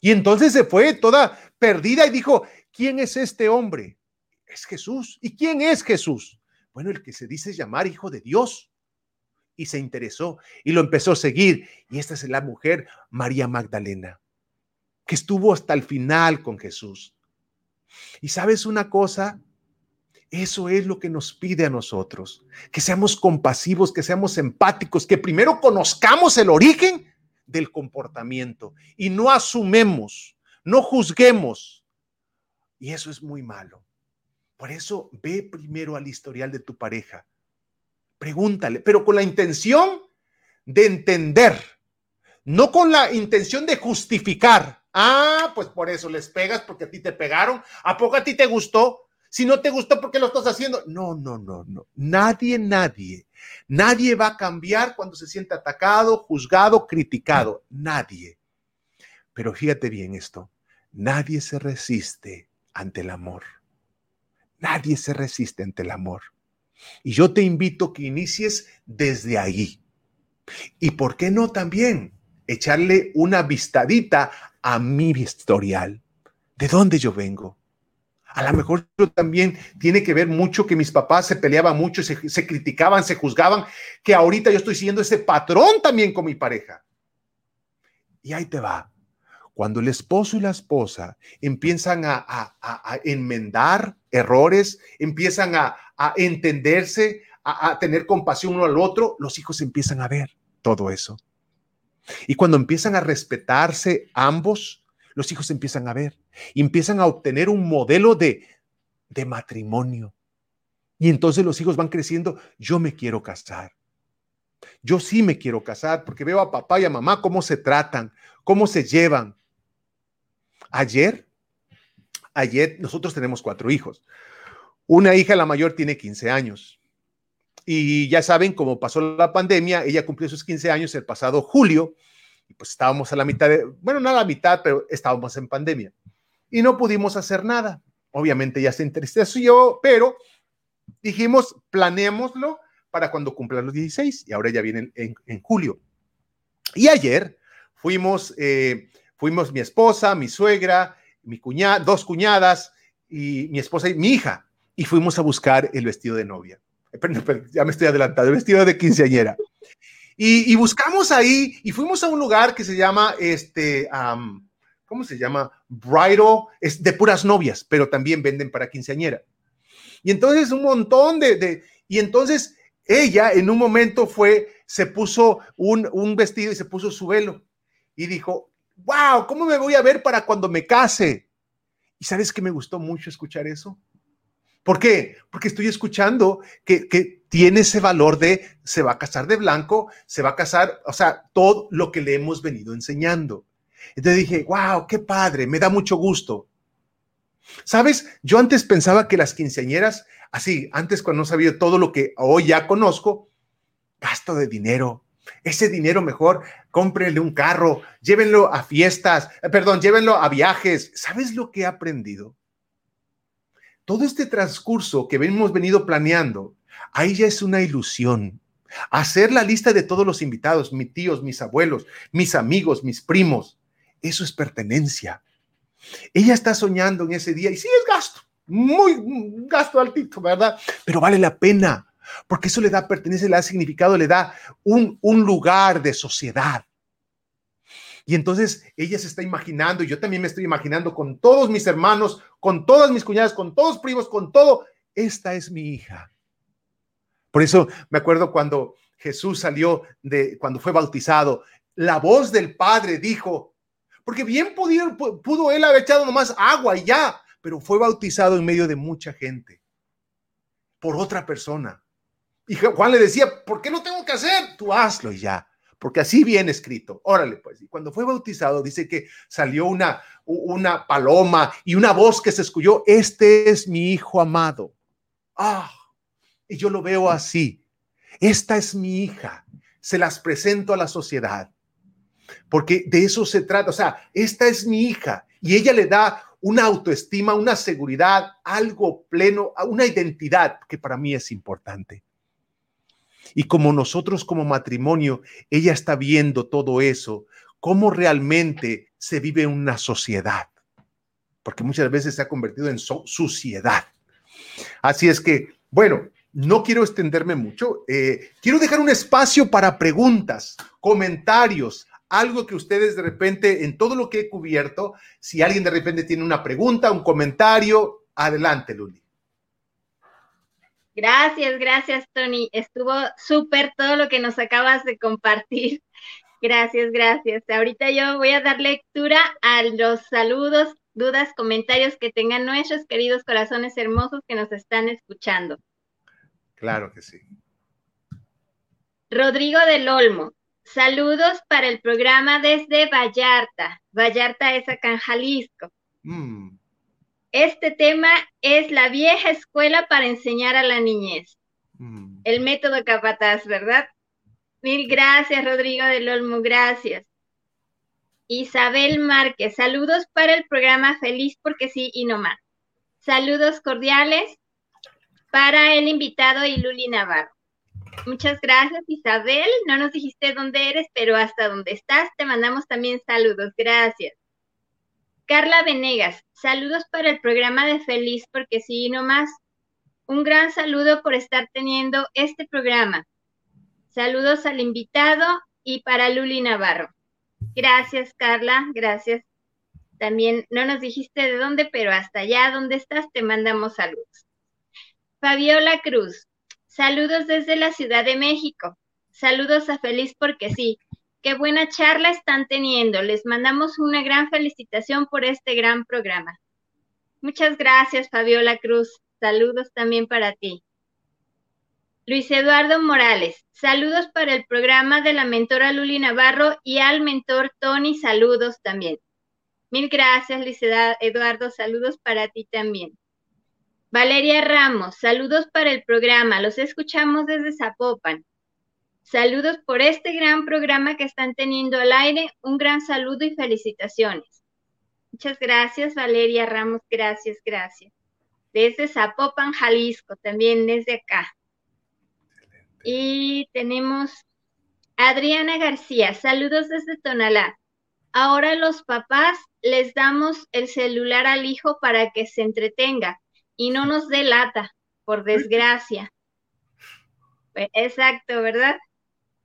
Y entonces se fue toda perdida y dijo, ¿quién es este hombre? Es Jesús. ¿Y quién es Jesús? Bueno, el que se dice llamar hijo de Dios. Y se interesó y lo empezó a seguir. Y esta es la mujer, María Magdalena, que estuvo hasta el final con Jesús. Y sabes una cosa, eso es lo que nos pide a nosotros, que seamos compasivos, que seamos empáticos, que primero conozcamos el origen del comportamiento y no asumemos, no juzguemos. Y eso es muy malo. Por eso ve primero al historial de tu pareja. Pregúntale, pero con la intención de entender, no con la intención de justificar. Ah, pues por eso les pegas porque a ti te pegaron. ¿A poco a ti te gustó? Si no te gustó, ¿por qué lo estás haciendo? No, no, no, no. Nadie, nadie Nadie va a cambiar cuando se siente atacado, juzgado, criticado. Nadie. Pero fíjate bien esto. Nadie se resiste ante el amor. Nadie se resiste ante el amor. Y yo te invito que inicies desde ahí. Y por qué no también echarle una vistadita a mi historial. ¿De dónde yo vengo? A lo mejor también tiene que ver mucho que mis papás se peleaban mucho, se, criticaban, se juzgaban, que ahorita yo estoy siguiendo ese patrón también con mi pareja. Y ahí te va. Cuando el esposo y la esposa empiezan a, a enmendar errores, empiezan a, entenderse, a tener compasión uno al otro, los hijos empiezan a ver todo eso. Y cuando empiezan a respetarse ambos, los hijos empiezan a ver empiezan a obtener un modelo de, de matrimonio. Y entonces los hijos van creciendo, yo me quiero casar. Yo sí me quiero casar porque veo a papá y a mamá cómo se tratan, cómo se llevan. Ayer, ayer nosotros tenemos cuatro hijos. Una hija, la mayor, tiene 15 años. Y ya saben, cómo pasó la pandemia, ella cumplió sus 15 años el pasado julio pues estábamos a la mitad de, bueno, no a la mitad, pero estábamos en pandemia y no pudimos hacer nada. Obviamente ya se entristeció, pero dijimos, planeémoslo para cuando cumplan los 16 y ahora ya vienen en, julio. Y ayer fuimos, eh, fuimos mi esposa, mi suegra, mi cuñada, dos cuñadas y mi esposa y mi hija y fuimos a buscar el vestido de novia. ya me estoy adelantando, el vestido de quinceañera. Y, buscamos ahí y fuimos a un lugar que se llama, este, ¿cómo se llama? Bridal, es de puras novias, pero también venden para quinceañera. Y entonces un montón de, de y entonces ella en un momento fue, se puso un, un vestido y se puso su velo y dijo, wow, ¿cómo me voy a ver para cuando me case? Y sabes que me gustó mucho escuchar eso. ¿Por qué? Porque estoy escuchando que, que, tiene ese valor de se va a casar de blanco, se va a casar, o sea, todo lo que le hemos venido enseñando. Entonces dije, wow, qué padre, me da mucho gusto. Sabes, yo antes pensaba que las quinceañeras, así, antes cuando no sabía todo lo que hoy ya conozco, gasto de dinero. Ese dinero mejor, cómprenle un carro, llévenlo a fiestas, eh, perdón, llévenlo a viajes. ¿Sabes lo que he aprendido? Todo este transcurso que hemos venido planeando, ahí ya es una ilusión. Hacer la lista de todos los invitados, mis tíos, mis abuelos, mis amigos, mis primos, eso es pertenencia. Ella está soñando en ese día y sí es gasto, muy gasto altito, ¿verdad? Pero vale la pena, porque eso le da pertenencia, le da significado, le da un, un lugar de sociedad. Y entonces ella se está imaginando, y yo también me estoy imaginando con todos mis hermanos, con todas mis cuñadas, con todos primos, con todo. Esta es mi hija. Por eso me acuerdo cuando Jesús salió de, cuando fue bautizado, la voz del Padre dijo, porque bien pudo, pudo él haber echado nomás agua y ya, pero fue bautizado en medio de mucha gente por otra persona. Y Juan le decía, ¿por qué no tengo que hacer? Tú hazlo y ya, porque así viene escrito. Órale, pues. Y cuando fue bautizado, dice que salió una, una paloma y una voz que se escuchó, este es mi hijo amado. Ah, y yo lo veo así. Esta es mi hija. Se las presento a la sociedad. Porque de eso se trata. O sea, esta es mi hija y ella le da una autoestima, una seguridad, algo pleno, una identidad que para mí es importante. Y como nosotros como matrimonio, ella está viendo todo eso, cómo realmente se vive una sociedad, porque muchas veces se ha convertido en suciedad. Así es que, bueno, no quiero extenderme mucho, eh, quiero dejar un espacio para preguntas, comentarios, algo que ustedes de repente, en todo lo que he cubierto, si alguien de repente tiene una pregunta, un comentario, adelante, Luli. Gracias, gracias, Tony. Estuvo súper todo lo que nos acabas de compartir. Gracias, gracias. Ahorita yo voy a dar lectura a los saludos, dudas, comentarios que tengan nuestros queridos corazones hermosos que nos están escuchando. Claro que sí. Rodrigo del Olmo, Saludos para el programa desde Vallarta. Vallarta es acá en Jalisco. Mm. Este tema es la vieja escuela para enseñar a la niñez. Mm. El método capataz, ¿verdad? Mil gracias, Rodrigo del Olmo, gracias. Isabel Márquez, saludos para el programa Feliz porque sí y no más. Saludos cordiales para el invitado y Luli Navarro. Muchas gracias, Isabel. No nos dijiste dónde eres, pero hasta donde estás te mandamos también saludos. Gracias. Carla Venegas, saludos para el programa de Feliz, porque sí, no más. Un gran saludo por estar teniendo este programa. Saludos al invitado y para Luli Navarro. Gracias, Carla. Gracias. También no nos dijiste de dónde, pero hasta allá donde estás te mandamos saludos. Fabiola Cruz, Saludos desde la Ciudad de México. Saludos a Feliz porque sí. Qué buena charla están teniendo. Les mandamos una gran felicitación por este gran programa. Muchas gracias, Fabiola Cruz. Saludos también para ti. Luis Eduardo Morales, saludos para el programa de la mentora Luli Navarro y al mentor Tony, saludos también. Mil gracias, Luis Eduardo, saludos para ti también. Valeria Ramos, saludos para el programa, los escuchamos desde Zapopan. Saludos por este gran programa que están teniendo al aire, un gran saludo y felicitaciones. Muchas gracias, Valeria Ramos, gracias, gracias. Desde Zapopan, Jalisco, también desde acá. Y tenemos Adriana García, saludos desde Tonalá. Ahora los papás les damos el celular al hijo para que se entretenga y no nos delata, por desgracia. Exacto, ¿verdad?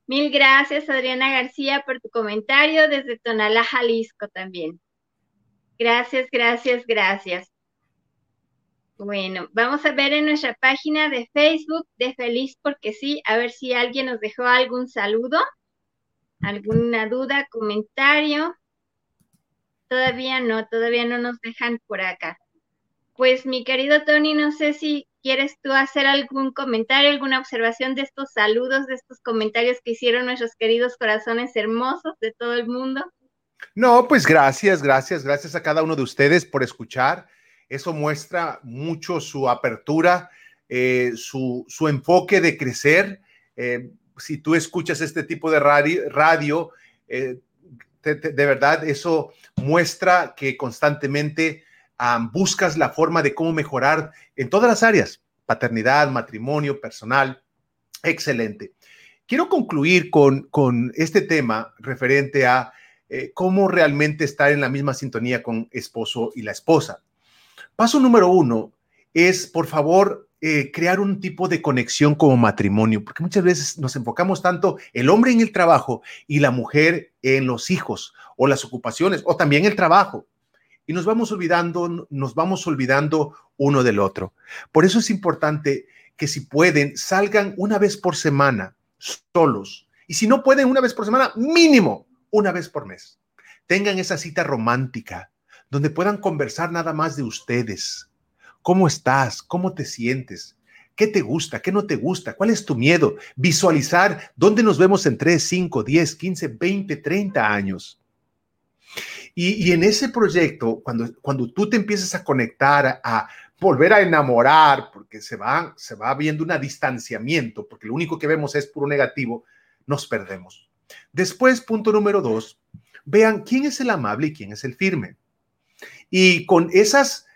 Mil gracias, Adriana García, por tu comentario desde Tonalá, Jalisco también. Gracias, gracias, gracias. Bueno, vamos a ver en nuestra página de Facebook de Feliz porque sí, a ver si alguien nos dejó algún saludo, alguna duda, comentario. Todavía no, todavía no nos dejan por acá. Pues mi querido Tony, no sé si quieres tú hacer algún comentario, alguna observación de estos saludos, de estos comentarios que hicieron nuestros queridos corazones hermosos de todo el mundo. No, pues gracias, gracias, gracias a cada uno de ustedes por escuchar. Eso muestra mucho su apertura, eh, su, enfoque de crecer. Eh, si tú escuchas este tipo de radio, eh, de verdad, eso muestra que constantemente buscas la forma de cómo mejorar en todas las áreas, paternidad, matrimonio, personal. Excelente. Quiero concluir con, con este tema referente a eh, cómo realmente estar en la misma sintonía con esposo y la esposa. Paso número uno es, por favor, eh, crear un tipo de conexión como matrimonio, porque muchas veces nos enfocamos tanto el hombre en el trabajo y la mujer en los hijos o las ocupaciones o también el trabajo y nos vamos olvidando, nos vamos olvidando uno del otro. Por eso es importante que si pueden, salgan una vez por semana solos. Y si no pueden una vez por semana, mínimo una vez por mes. Tengan esa cita romántica donde puedan conversar nada más de ustedes. ¿Cómo estás? ¿Cómo te sientes? ¿Qué te gusta? ¿Qué no te gusta? ¿Cuál es tu miedo? Visualizar dónde nos vemos en 3, 5, 10, 15, 20, 30 años. Y, en ese proyecto, cuando, cuando tú te empiezas a conectar, a volver a enamorar, porque se va, se va viendo un distanciamiento, porque lo único que vemos es puro negativo, nos perdemos. Después, punto número dos, vean quién es el amable y quién es el firme. Y con esas,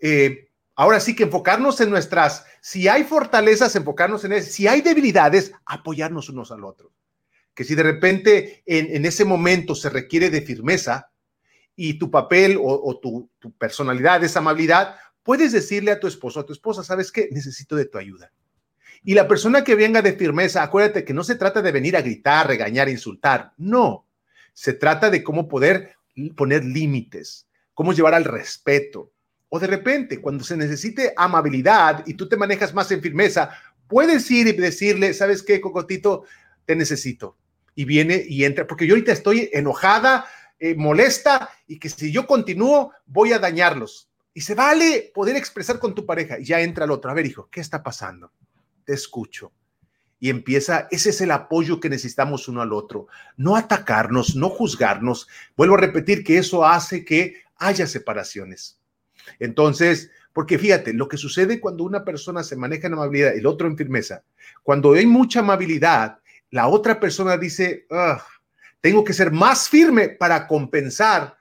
eh, ahora sí que enfocarnos en nuestras, si hay fortalezas, enfocarnos en eso, si hay debilidades, apoyarnos unos al otro. Que si de repente en, en ese momento se requiere de firmeza, y tu papel o, tu, personalidad es amabilidad, puedes decirle a tu esposo, a tu esposa, ¿sabes qué? Necesito de tu ayuda. Y la persona que venga de firmeza, acuérdate que no se trata de venir a gritar, regañar, insultar. No, se trata de cómo poder poner límites, cómo llevar al respeto. O de repente, cuando se necesite amabilidad y tú te manejas más en firmeza, puedes ir y decirle, ¿sabes qué, Cocotito? Te necesito. Y viene y entra, porque yo ahorita estoy enojada, eh, molesta y que si yo continúo voy a dañarlos. Y se vale poder expresar con tu pareja. Y ya entra el otro. A ver, hijo, ¿qué está pasando? Te escucho. Y empieza, ese es el apoyo que necesitamos uno al otro. No atacarnos, no juzgarnos. Vuelvo a repetir que eso hace que haya separaciones. Entonces, porque fíjate, lo que sucede cuando una persona se maneja en amabilidad, el otro en firmeza, cuando hay mucha amabilidad, la otra persona dice, ah, tengo que ser más firme para compensar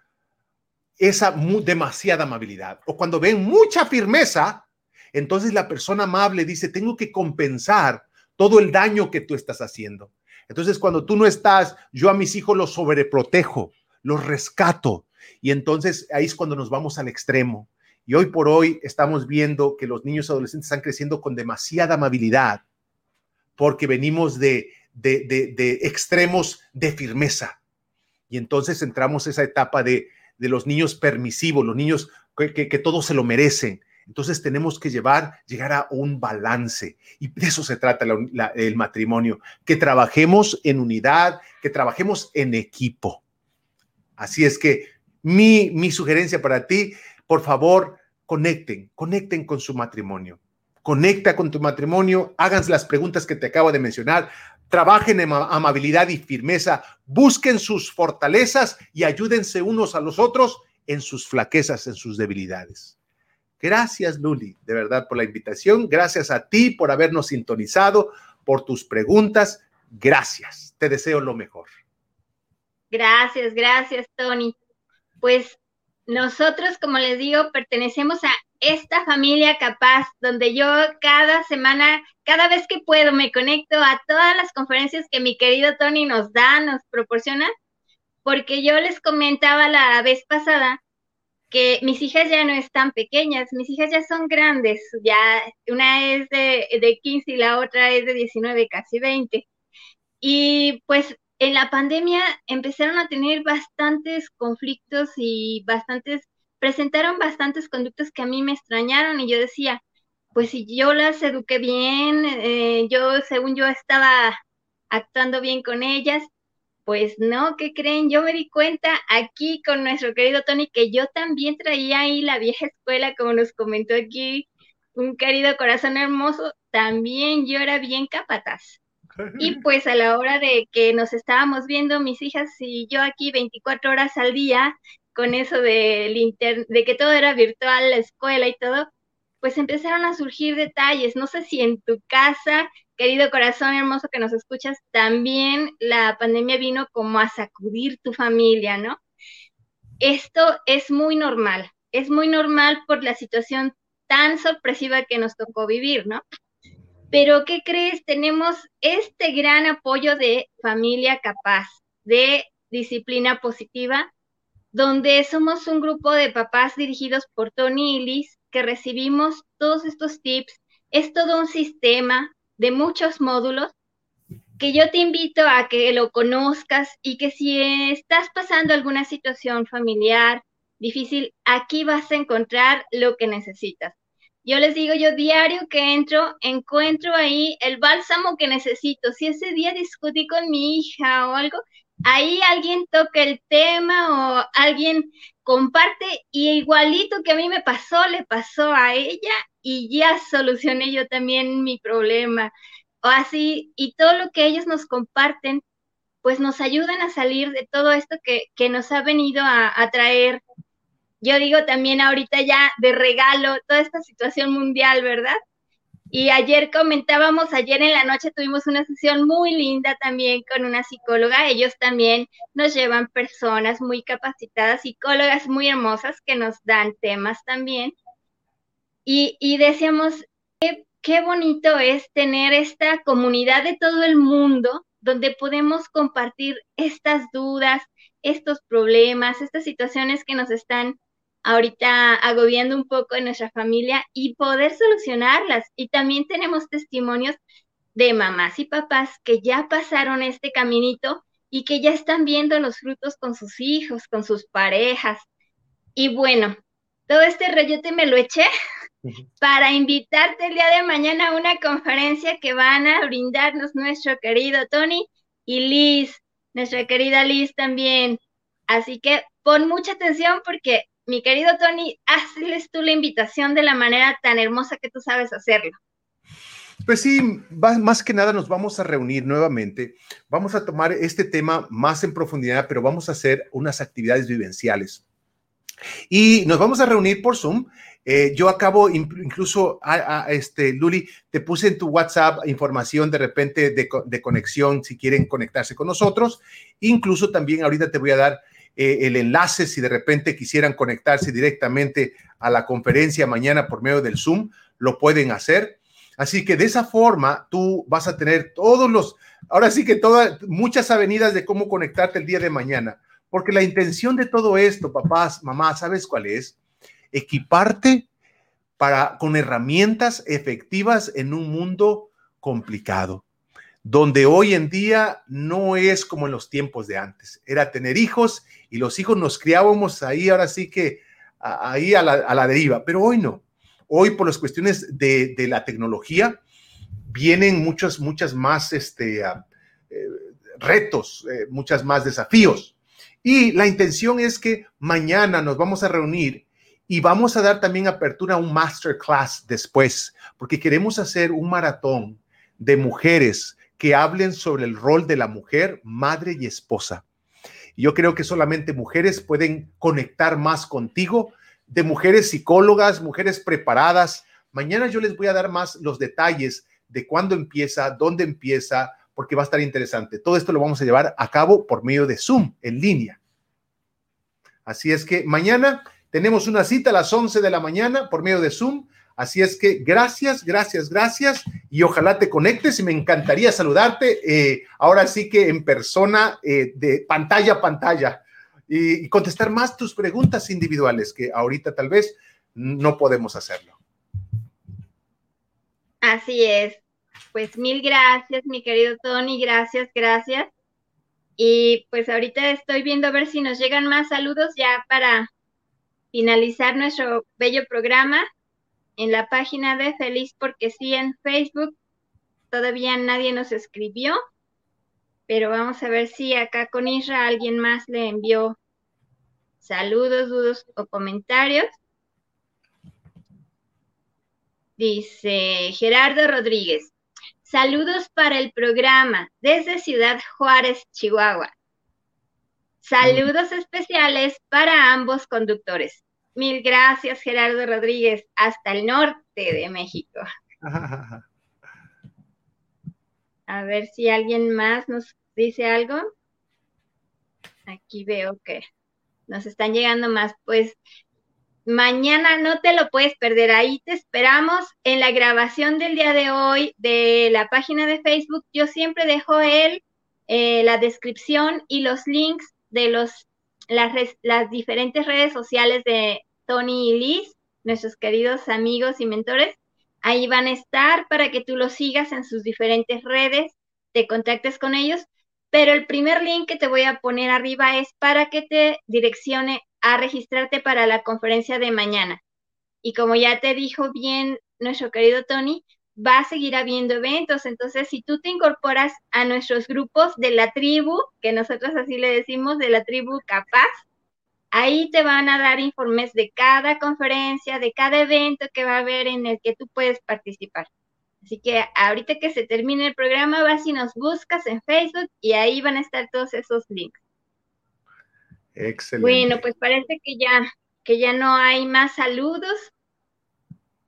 esa demasiada amabilidad. O cuando ven mucha firmeza, entonces la persona amable dice, tengo que compensar todo el daño que tú estás haciendo. Entonces, cuando tú no estás, yo a mis hijos los sobreprotejo, los rescato. Y entonces ahí es cuando nos vamos al extremo. Y hoy por hoy estamos viendo que los niños adolescentes están creciendo con demasiada amabilidad porque venimos de de, extremos de firmeza. Y entonces entramos esa etapa de, los niños permisivos, los niños que, todos se lo merecen. Entonces tenemos que llevar, llegar a un balance. Y de eso se trata el matrimonio, que trabajemos en unidad, que trabajemos en equipo. Así es que mi, mi sugerencia para ti, por favor, conecten, conecten con su matrimonio. Conecta con tu matrimonio, háganse las preguntas que te acabo de mencionar, trabajen en amabilidad y firmeza, busquen sus fortalezas y ayúdense unos a los otros en sus flaquezas, en sus debilidades. Gracias, Luli, de verdad, por la invitación. Gracias a ti por habernos sintonizado, por tus preguntas. Gracias. Te deseo lo mejor. Gracias, gracias, Tony. Pues nosotros, como les digo, pertenecemos a esta familia capaz, donde yo cada semana, cada vez que puedo, me conecto a todas las conferencias que mi querido Tony nos da, nos proporciona, porque yo les comentaba la vez pasada que mis hijas ya no están pequeñas, mis hijas ya son grandes, ya una es de, de 15 y la otra es de 19, casi 20. Y pues en la pandemia empezaron a tener bastantes conflictos y bastantes presentaron bastantes conductas que a mí me extrañaron y yo decía, pues si yo las eduqué bien, eh, yo según yo estaba actuando bien con ellas, pues no, ¿qué creen? Yo me di cuenta aquí con nuestro querido Tony que yo también traía ahí la vieja escuela, como nos comentó aquí un querido corazón hermoso, también yo era bien capataz. Y pues a la hora de que nos estábamos viendo mis hijas y yo aquí 24 horas al día, con eso de, de que todo era virtual, la escuela y todo, pues empezaron a surgir detalles. No sé si en tu casa, querido corazón hermoso que nos escuchas, también la pandemia vino como a sacudir tu familia, ¿no? Esto es muy normal, es muy normal por la situación tan sorpresiva que nos tocó vivir, ¿no? Pero, ¿qué crees? Tenemos este gran apoyo de familia capaz, de disciplina positiva, donde somos un grupo de papás dirigidos por Tony y Liz que recibimos todos estos tips. Es todo un sistema de muchos módulos que yo te invito a que lo conozcas y que si estás pasando alguna situación familiar difícil, aquí vas a encontrar lo que necesitas. Yo les digo, yo diario que entro, encuentro ahí el bálsamo que necesito. Si ese día discutí con mi hija o algo, ahí alguien toca el tema o alguien comparte y igualito que a mí me pasó, le pasó a ella y ya solucioné yo también mi problema. O así, y todo lo que ellos nos comparten, pues nos ayudan a salir de todo esto que, que nos ha venido a, a traer yo digo también ahorita ya de regalo toda esta situación mundial, ¿verdad? Y ayer comentábamos, ayer en la noche tuvimos una sesión muy linda también con una psicóloga. Ellos también nos llevan personas muy capacitadas, psicólogas muy hermosas que nos dan temas también. Y, y decíamos, qué, qué bonito es tener esta comunidad de todo el mundo donde podemos compartir estas dudas, estos problemas, estas situaciones que nos están ahorita agobiando un poco en nuestra familia y poder solucionarlas. Y también tenemos testimonios de mamás y papás que ya pasaron este caminito y que ya están viendo los frutos con sus hijos, con sus parejas. Y bueno, todo este te me lo eché para invitarte el día de mañana a una conferencia que van a brindarnos nuestro querido Tony y Liz, nuestra querida Liz también. Así que pon mucha atención porque mi querido Tony, hazles tú la invitación de la manera tan hermosa que tú sabes hacerlo. Pues sí, más que nada nos vamos a reunir nuevamente. Vamos a tomar este tema más en profundidad, pero vamos a hacer unas actividades vivenciales. Y nos vamos a reunir por Zoom. Eh, yo acabo incluso, a, este, Luli, te puse en tu WhatsApp información de repente de, de, conexión si quieren conectarse con nosotros. Incluso también ahorita te voy a dar eh, el enlace si de repente quisieran conectarse directamente a la conferencia mañana por medio del Zoom, lo pueden hacer. Así que de esa forma tú vas a tener todos los, ahora sí que todas, muchas avenidas de cómo conectarte el día de mañana. Porque la intención de todo esto, papás, mamás, ¿sabes cuál es? Equiparte para, con herramientas efectivas en un mundo complicado donde hoy en día no es como en los tiempos de antes. Era tener hijos y los hijos nos criábamos ahí, ahora sí que ahí a la, deriva, pero hoy no. Hoy por las cuestiones de, la tecnología vienen muchos, muchas más este, ah, eh, retos, eh, muchas más desafíos. Y la intención es que mañana nos vamos a reunir y vamos a dar también apertura a un masterclass después, porque queremos hacer un maratón de mujeres que hablen sobre el rol de la mujer, madre y esposa. Yo creo que solamente mujeres pueden conectar más contigo, de mujeres psicólogas, mujeres preparadas. Mañana yo les voy a dar más los detalles de cuándo empieza, dónde empieza, porque va a estar interesante. Todo esto lo vamos a llevar a cabo por medio de Zoom, en línea. Así es que mañana tenemos una cita a las 11 de la mañana por medio de Zoom. Así es que gracias, gracias, gracias y ojalá te conectes y me encantaría saludarte eh, ahora sí que en persona eh, de pantalla a pantalla y, contestar más tus preguntas individuales que ahorita tal vez no podemos hacerlo. Así es. Pues mil gracias, mi querido Tony, gracias, gracias. Y pues ahorita estoy viendo a ver si nos llegan más saludos ya para finalizar nuestro bello programa en la página de Feliz porque sí en Facebook. Todavía nadie nos escribió, pero vamos a ver si acá con Isra alguien más le envió saludos, dudos o comentarios. Dice Gerardo Rodríguez, saludos para el programa desde Ciudad Juárez, Chihuahua. Saludos especiales para ambos conductores. Mil gracias, Gerardo Rodríguez, hasta el norte de México. A ver si alguien más nos dice algo. Aquí veo que nos están llegando más. Pues mañana no te lo puedes perder. Ahí te esperamos en la grabación del día de hoy de la página de Facebook. Yo siempre dejo el, eh, la descripción y los links de los, las, diferentes redes sociales de, Tony y Liz, nuestros queridos amigos y mentores. Ahí van a estar para que tú los sigas en sus diferentes redes, te contactes con ellos. Pero el primer link que te voy a poner arriba es para que te direccione a registrarte para la conferencia de mañana. Y como ya te dijo bien nuestro querido Tony, va a seguir habiendo eventos. Entonces, si tú te incorporas a nuestros grupos de la tribu, que nosotros así le decimos, de la tribu capaz, Ahí te van a dar informes de cada conferencia, de cada evento que va a haber en el que tú puedes participar. Así que ahorita que se termine el programa, vas y nos buscas en Facebook y ahí van a estar todos esos links. Excelente. Bueno, pues parece que ya, que ya no hay más saludos.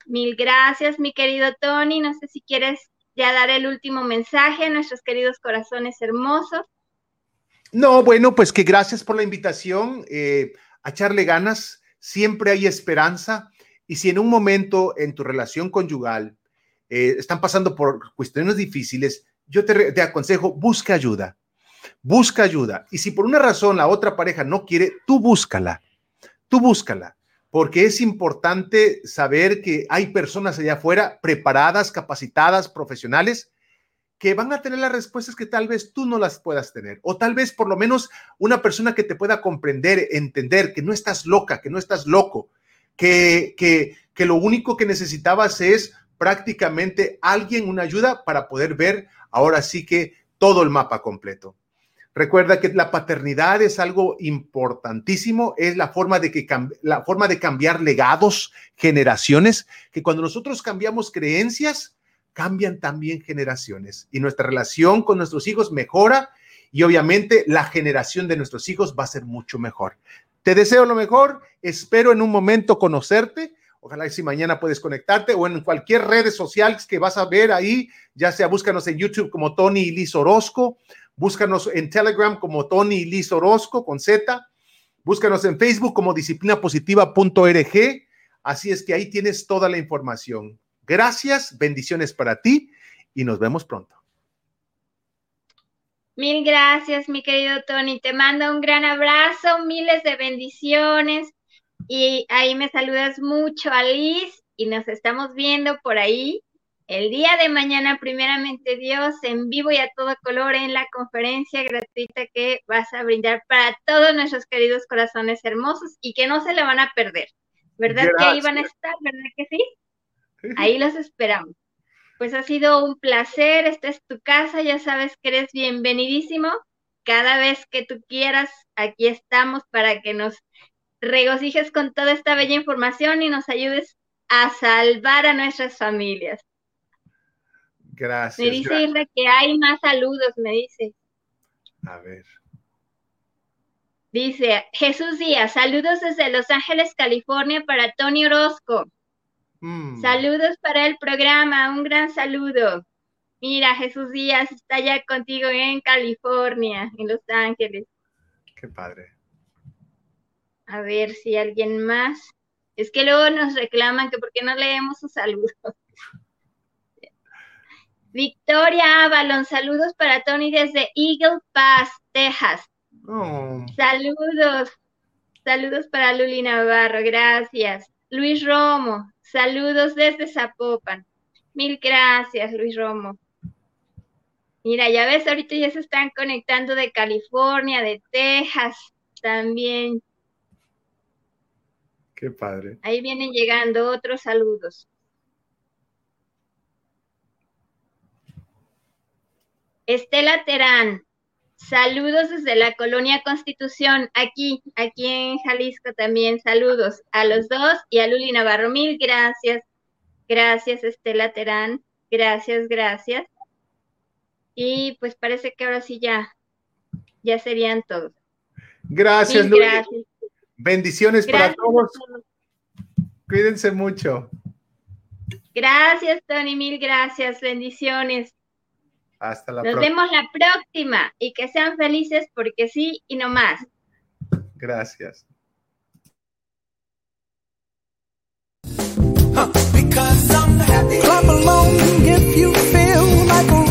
Mil gracias, mi querido Tony. No sé si quieres ya dar el último mensaje a nuestros queridos corazones hermosos. No, bueno, pues que gracias por la invitación, eh, a echarle ganas, siempre hay esperanza. Y si en un momento en tu relación conyugal eh, están pasando por cuestiones difíciles, yo te, te aconsejo, busca ayuda, busca ayuda. Y si por una razón la otra pareja no quiere, tú búscala, tú búscala porque es importante saber que hay personas allá afuera preparadas, capacitadas, profesionales, que van a tener las respuestas que tal vez tú no las puedas tener. O tal vez por lo menos una persona que te pueda comprender, entender que no estás loca, que no estás loco, que, que, que lo único que necesitabas es prácticamente alguien, una ayuda para poder ver ahora sí que todo el mapa completo. Recuerda que la paternidad es algo importantísimo, es la forma de que la forma de cambiar legados, generaciones, que cuando nosotros cambiamos creencias, cambian también generaciones y nuestra relación con nuestros hijos mejora y obviamente la generación de nuestros hijos va a ser mucho mejor. Te deseo lo mejor, espero en un momento conocerte. Ojalá si mañana puedes conectarte o en cualquier red social que vas a ver ahí, ya sea búscanos en YouTube como Tony y Liz Orozco, búscanos en Telegram como Tony Liz Orozco con Z, búscanos en Facebook como disciplinapositiva.org. Así es que ahí tienes toda la información. Gracias, bendiciones para ti y nos vemos pronto. Mil gracias, mi querido Tony. Te mando un gran abrazo, miles de bendiciones. Y ahí me saludas mucho a Liz y nos estamos viendo por ahí el día de mañana, primeramente Dios, en vivo y a todo color en la conferencia gratuita que vas a brindar para todos nuestros queridos corazones hermosos y que no se le van a perder. ¿Verdad que ahí van a estar? ¿Verdad que sí? Ahí los esperamos. Pues ha sido un placer, esta es tu casa, ya sabes que eres bienvenidísimo. Cada vez que tú quieras, aquí estamos para que nos regocijes con toda esta bella información y nos ayudes a salvar a nuestras familias. Gracias. Me dice que hay más saludos, me dice. A ver. Dice Jesús Díaz, saludos desde Los Ángeles, California para Tony Orozco. Mm. Saludos para el programa, un gran saludo. Mira, Jesús Díaz está ya contigo en California, en Los Ángeles. Qué padre. A ver si alguien más. Es que luego nos reclaman que por qué no leemos sus saludos. Victoria Avalon, saludos para Tony desde Eagle Pass, Texas. Oh. Saludos. Saludos para Luli Navarro, gracias. Luis Romo, Saludos desde Zapopan. Mil gracias, Luis Romo. Mira, ya ves, ahorita ya se están conectando de California, de Texas también. Qué padre. Ahí vienen llegando otros saludos. Estela Terán, saludos desde la colonia Constitución, aquí, aquí en Jalisco también, saludos a los dos y a Luli Navarro, mil gracias, gracias Estela Terán, gracias, gracias. Y pues parece que ahora sí ya, ya serían todos. Gracias, Luli. Bendiciones para todos. Cuídense mucho. Gracias, Tony, mil gracias, bendiciones. Hasta la Nos próxima. vemos la próxima y que sean felices porque sí y no más. Gracias. Because I'm happy. Clap along if you feel like